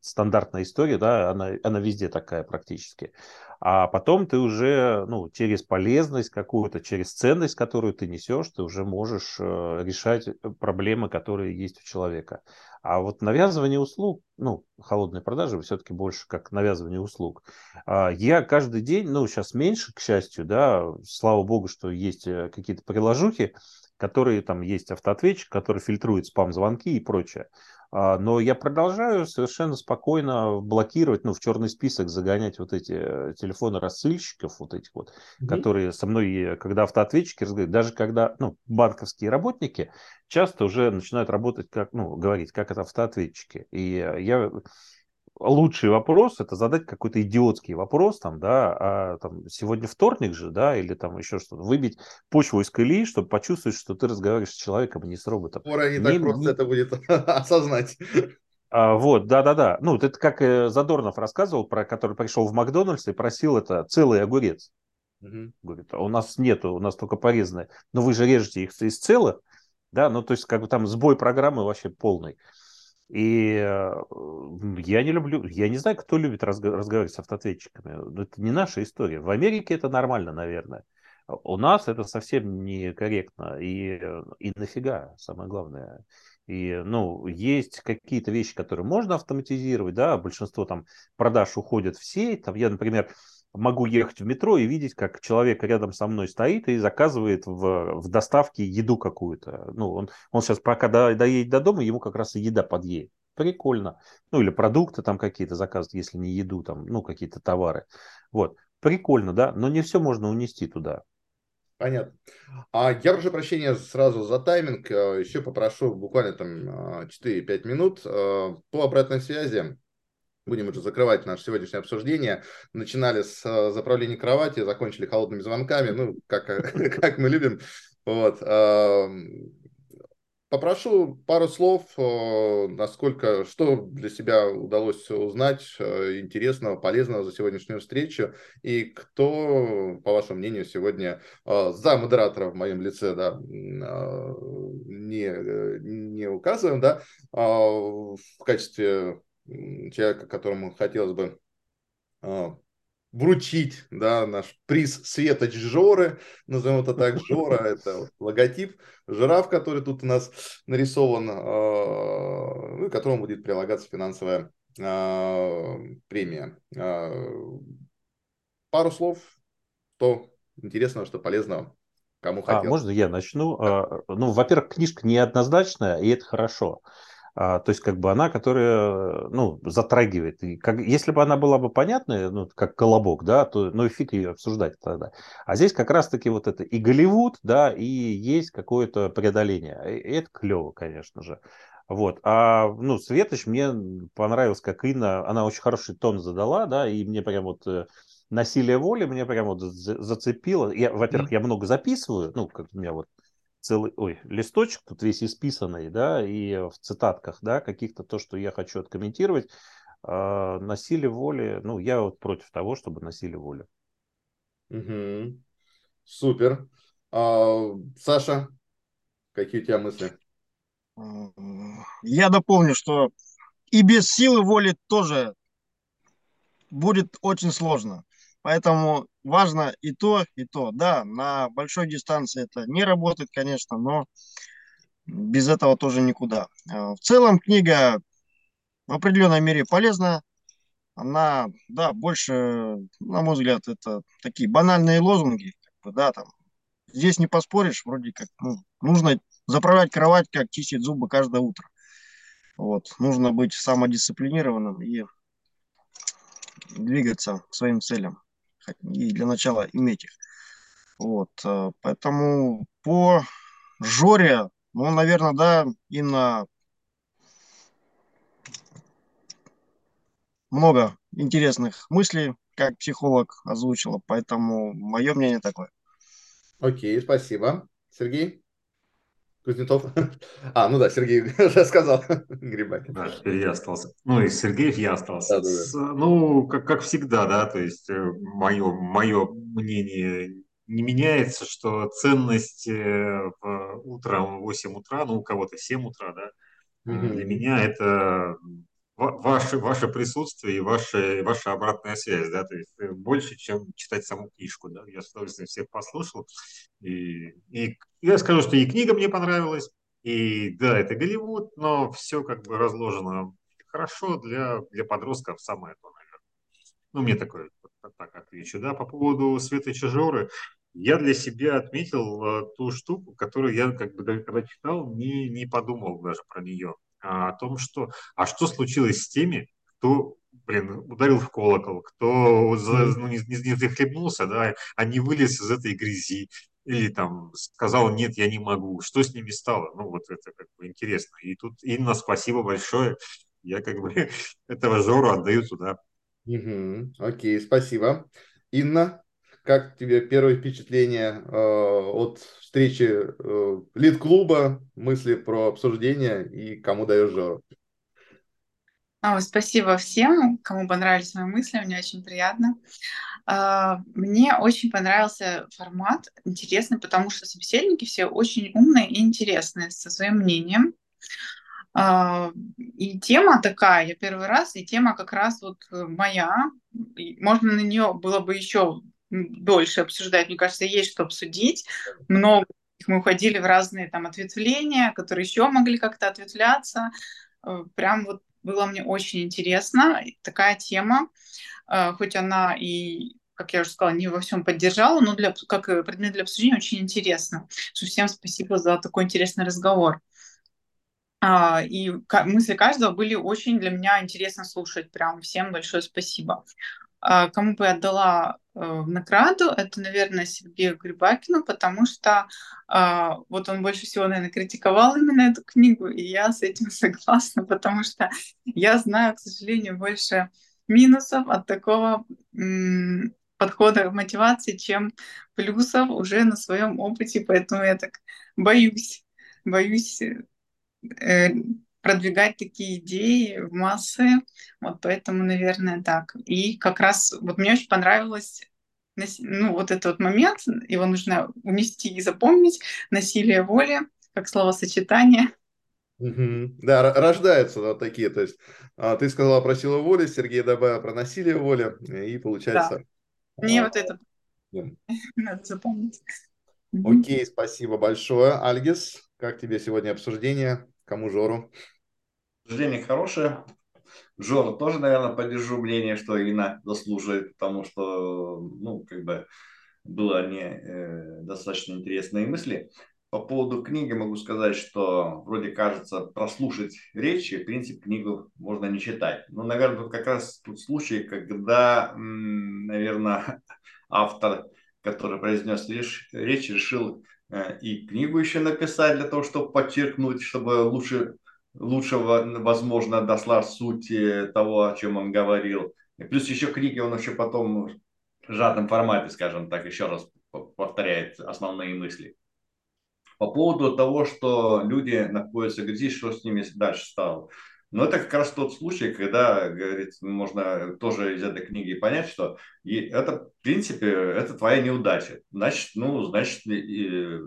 стандартная история, да, она, она везде такая практически. А потом ты уже, ну, через полезность какую-то, через ценность, которую ты несешь, ты уже можешь э, решать проблемы, которые есть у человека. А вот навязывание услуг, ну, холодные продажи все-таки больше как навязывание услуг. А я каждый день, ну, сейчас меньше, к счастью, да, слава богу, что есть э, какие-то приложухи, которые там есть автоответчик, который фильтрует спам-звонки и прочее. А, но я продолжаю совершенно спокойно блокировать, ну, в черный список загонять вот эти э, телефоны рассыльщиков, вот этих вот, mm-hmm. которые со мной, когда автоответчики разговаривают, даже когда, ну, банковские работники часто уже начинают работать как, ну, говорить, как это автоответчики. И я лучший вопрос это задать какой-то идиотский вопрос, там, да, а там сегодня вторник же, да, или там еще что-то, выбить почву из колеи, чтобы почувствовать, что ты разговариваешь с человеком, а не с роботом. Скоро не, не так просто не... это будет [laughs] осознать. А, вот, да-да-да. Ну, это как э, Задорнов рассказывал, про который пришел в Макдональдс и просил это целый огурец. Угу. Говорит, а у нас нету, у нас только порезанные. Но вы же режете их из целых, да, ну, то есть, как бы там сбой программы вообще полный. И я не люблю, я не знаю, кто любит разговаривать с автоответчиками. Это не наша история. В Америке это нормально, наверное. А у нас это совсем некорректно. И, и нафига, самое главное. И, ну, есть какие-то вещи, которые можно автоматизировать, да, большинство там продаж уходят в сеть. Там я, например, могу ехать в метро и видеть, как человек рядом со мной стоит и заказывает в, в доставке еду какую-то. Ну, он, он сейчас пока до, доедет до дома, ему как раз и еда подъедет. Прикольно. Ну, или продукты там какие-то заказывать, если не еду, там, ну, какие-то товары. Вот. Прикольно, да, но не все можно унести туда. Понятно. А я прошу прощения сразу за тайминг. Э, Еще попрошу буквально там 4-5 э, минут э, по обратной связи будем уже закрывать наше сегодняшнее обсуждение. Начинали с э, заправления кровати, закончили холодными звонками, ну, как, [laughs] как мы любим. Вот. Попрошу пару слов, э, насколько, что для себя удалось узнать э, интересного, полезного за сегодняшнюю встречу, и кто, по вашему мнению, сегодня за модератора в моем лице, да, не, не указываем, да, в качестве человека, которому хотелось бы а, вручить да, наш приз Светоч Жоры, назовем это так, Жора, [laughs] это логотип, жираф, который тут у нас нарисован, э, которому будет прилагаться финансовая э, премия. Э, пару слов, что интересного, что полезного, кому хотелось. А, можно я начну? Да. Ну, во-первых, книжка неоднозначная, и это хорошо. А, то есть как бы она, которая, ну, затрагивает. И как, если бы она была бы понятная, ну, как колобок, да, то, ну, и фиг ее обсуждать тогда. А здесь как раз-таки вот это и Голливуд, да, и есть какое-то преодоление. И это клево, конечно же. Вот. А, ну, Светоч мне понравилось, как Инна, она очень хороший тон задала, да, и мне прям вот э, насилие воли мне прям вот зацепило. Я, во-первых, я много записываю, ну, как у меня вот целый, ой, листочек тут весь исписанный, да, и в цитатках, да, каких-то то, что я хочу откомментировать. Э, насилие воли, ну, я вот против того, чтобы насилие воли. Угу. Супер. А, Саша, какие у тебя мысли? Я дополню, что и без силы воли тоже будет очень сложно. Поэтому важно и то, и то. Да, на большой дистанции это не работает, конечно, но без этого тоже никуда. А, в целом книга в определенной мере полезна. Она, да, больше, на мой взгляд, это такие банальные лозунги. Как бы, да, там, здесь не поспоришь, вроде как ну, нужно заправлять кровать, как чистить зубы каждое утро. Вот, нужно быть самодисциплинированным и двигаться к своим целям и для начала иметь их. Вот, э, поэтому по Жоре, ну, наверное, да, Инна много интересных мыслей, как психолог озвучила, поэтому мое мнение такое. Окей, спасибо. Сергей? Кузнецов. [laughs] А, ну да, Сергей [laughs] уже сказал. [laughs] Грибакин. Да, теперь я остался. Ну, и Сергеев я остался. Да, да, да. Ну, как, как всегда, да, то есть мое, э, мое мнение не меняется, что ценность э, утром в 8 утра, ну, у кого-то 7 утра, да, угу. для меня это ваше, ваше присутствие и ваше, ваша обратная связь, да, то есть э, больше, чем читать саму книжку, да, я с удовольствием всех послушал, и, и я скажу, что и книга мне понравилась, и да, это Голливуд, но все как бы разложено хорошо для, для подростков, самое то, наверное. Ну, мне такое, так отвечу, да, по поводу Света Чижоры, я для себя отметил э, ту штуку, которую я, как бы, когда читал, не, не подумал даже про нее о том, что а что случилось с теми, кто блин, ударил в колокол, кто ну, не, не, не захлебнулся, да, а не вылез из этой грязи, или там сказал, нет, я не могу. Что с ними стало? Ну, вот это как бы интересно. И тут, Инна, спасибо большое. Я как бы [laughs] этого Жору отдаю туда. Угу. Окей, спасибо. Инна, как тебе первое впечатление э, от встречи э, лид-клуба, мысли про обсуждение и кому даешь Жору? А, спасибо всем, кому понравились мои мысли, мне очень приятно. А, мне очень понравился формат, интересный, потому что собеседники все очень умные и интересные со своим мнением. А, и тема такая, я первый раз, и тема как раз вот моя. Можно на нее было бы еще дольше обсуждать. Мне кажется, есть что обсудить. Много мы уходили в разные там ответвления, которые еще могли как-то ответвляться. Э, прям вот было мне очень интересно. Такая тема, э, хоть она и как я уже сказала, не во всем поддержала, но для, как предмет для обсуждения очень интересно. Что всем спасибо за такой интересный разговор. А, и мысли каждого были очень для меня интересно слушать. Прям всем большое спасибо. А, кому бы я отдала э, награду, это, наверное, Сергею Грибакину, потому что а, вот он больше всего, наверное, критиковал именно эту книгу, и я с этим [laughs] согласна, потому что я знаю, к сожалению, больше минусов от такого подхода к мотивации, чем плюсов уже на своем опыте, поэтому я так боюсь, боюсь э, продвигать такие идеи в массы. Вот поэтому, наверное, так. И как раз вот мне очень понравилось ну, вот этот вот момент, его нужно унести и запомнить, насилие воли, как словосочетание. Угу. Да, рождаются вот такие, то есть а, ты сказала про силу воли, Сергей добавил про насилие воли, и получается... Да. Мне а, вот это [laughs] надо запомнить. Окей, спасибо большое. Альгис, как тебе сегодня обсуждение? Кому Жору? Обсуждение хорошее. Жора тоже, наверное, поддержу мнение, что Ирина заслуживает, потому что, ну, как бы, было не э, достаточно интересные мысли. По поводу книги могу сказать, что вроде кажется прослушать речи, в принципе, книгу можно не читать. Но, наверное, тут как раз тут случай, когда, наверное, [laughs] автор, который произнес речь, речь решил э, и книгу еще написать для того, чтобы подчеркнуть, чтобы лучше лучше, возможно, дошла суть того, о чем он говорил. И плюс еще книги он еще потом в сжатом формате, скажем так, еще раз повторяет основные мысли. По поводу того, что люди находятся в грязи, что с ними дальше стало. Но это как раз тот случай, когда, говорит, можно тоже из этой книги понять, что и это, в принципе, это твоя неудача. Значит, ну, значит, и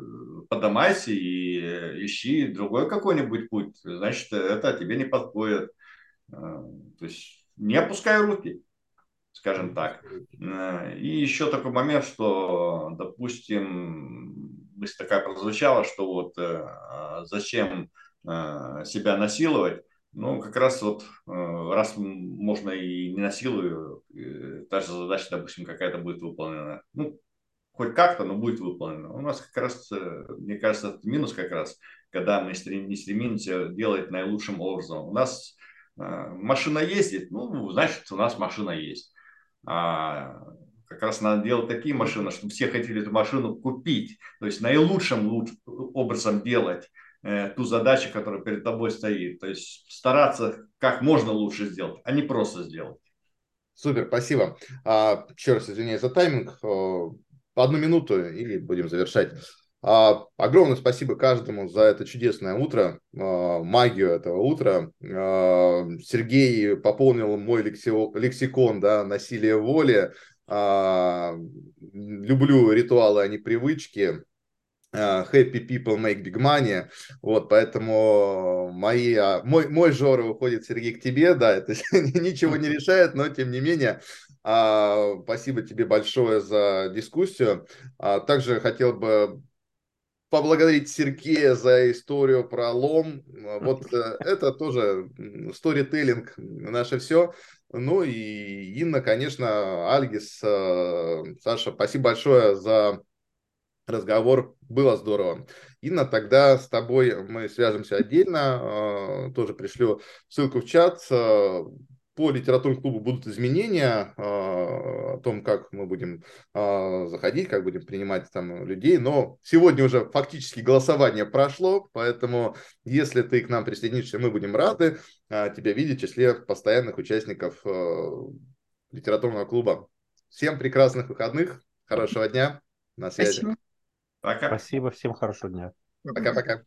подамайся и ищи другой какой-нибудь путь. Значит, это тебе не подходит. А, то есть не опускай руки, скажем так. А, и еще такой момент, что, допустим, мысль такая прозвучала, что вот э, зачем э, себя насиловать, ну, как раз вот, э, раз можно и не насилую, э, та же задача, допустим, какая-то будет выполнена. Ну, хоть как-то, но будет выполнена. У нас как раз, э, мне кажется, это минус как раз, когда мы не стремимся делать наилучшим образом. У нас машина ездит, ну, значит, у нас машина есть. А как раз надо делать такие машины, чтобы все хотели эту машину купить. То есть наилучшим образом делать Э, ту задачу, которая перед тобой стоит. То есть стараться как можно лучше сделать, а не просто сделать. Супер, спасибо. А, еще раз извиняюсь за тайминг. Одну минуту или будем завершать. А, огромное спасибо каждому за это чудесное утро, а, магию этого утра. А, Сергей пополнил мой лексикон да, насилие воли. А, люблю ритуалы, а не привычки. Happy people make big money. Вот, поэтому мои, а, мой, мой Жора уходит, Сергей, к тебе. Да, это [laughs] ничего не решает, но тем не менее, а, спасибо тебе большое за дискуссию. А, также хотел бы поблагодарить Сергея за историю про лом. Вот э, это тоже сторителлинг, наше все. Ну и Инна, конечно, Альгис, э, Саша, спасибо большое за разговор. Было здорово. Инна, тогда с тобой мы свяжемся отдельно. Э, тоже пришлю ссылку в чат по литературному клубу будут изменения э, о том, как мы будем э, заходить, как будем принимать там людей. Но сегодня уже фактически голосование прошло, поэтому если ты к нам присоединишься, мы будем рады э, тебя видеть в числе постоянных участников э, литературного клуба. Всем прекрасных выходных, хорошего дня, на связи. Спасибо. Пока. Спасибо, всем хорошего дня. Пока-пока.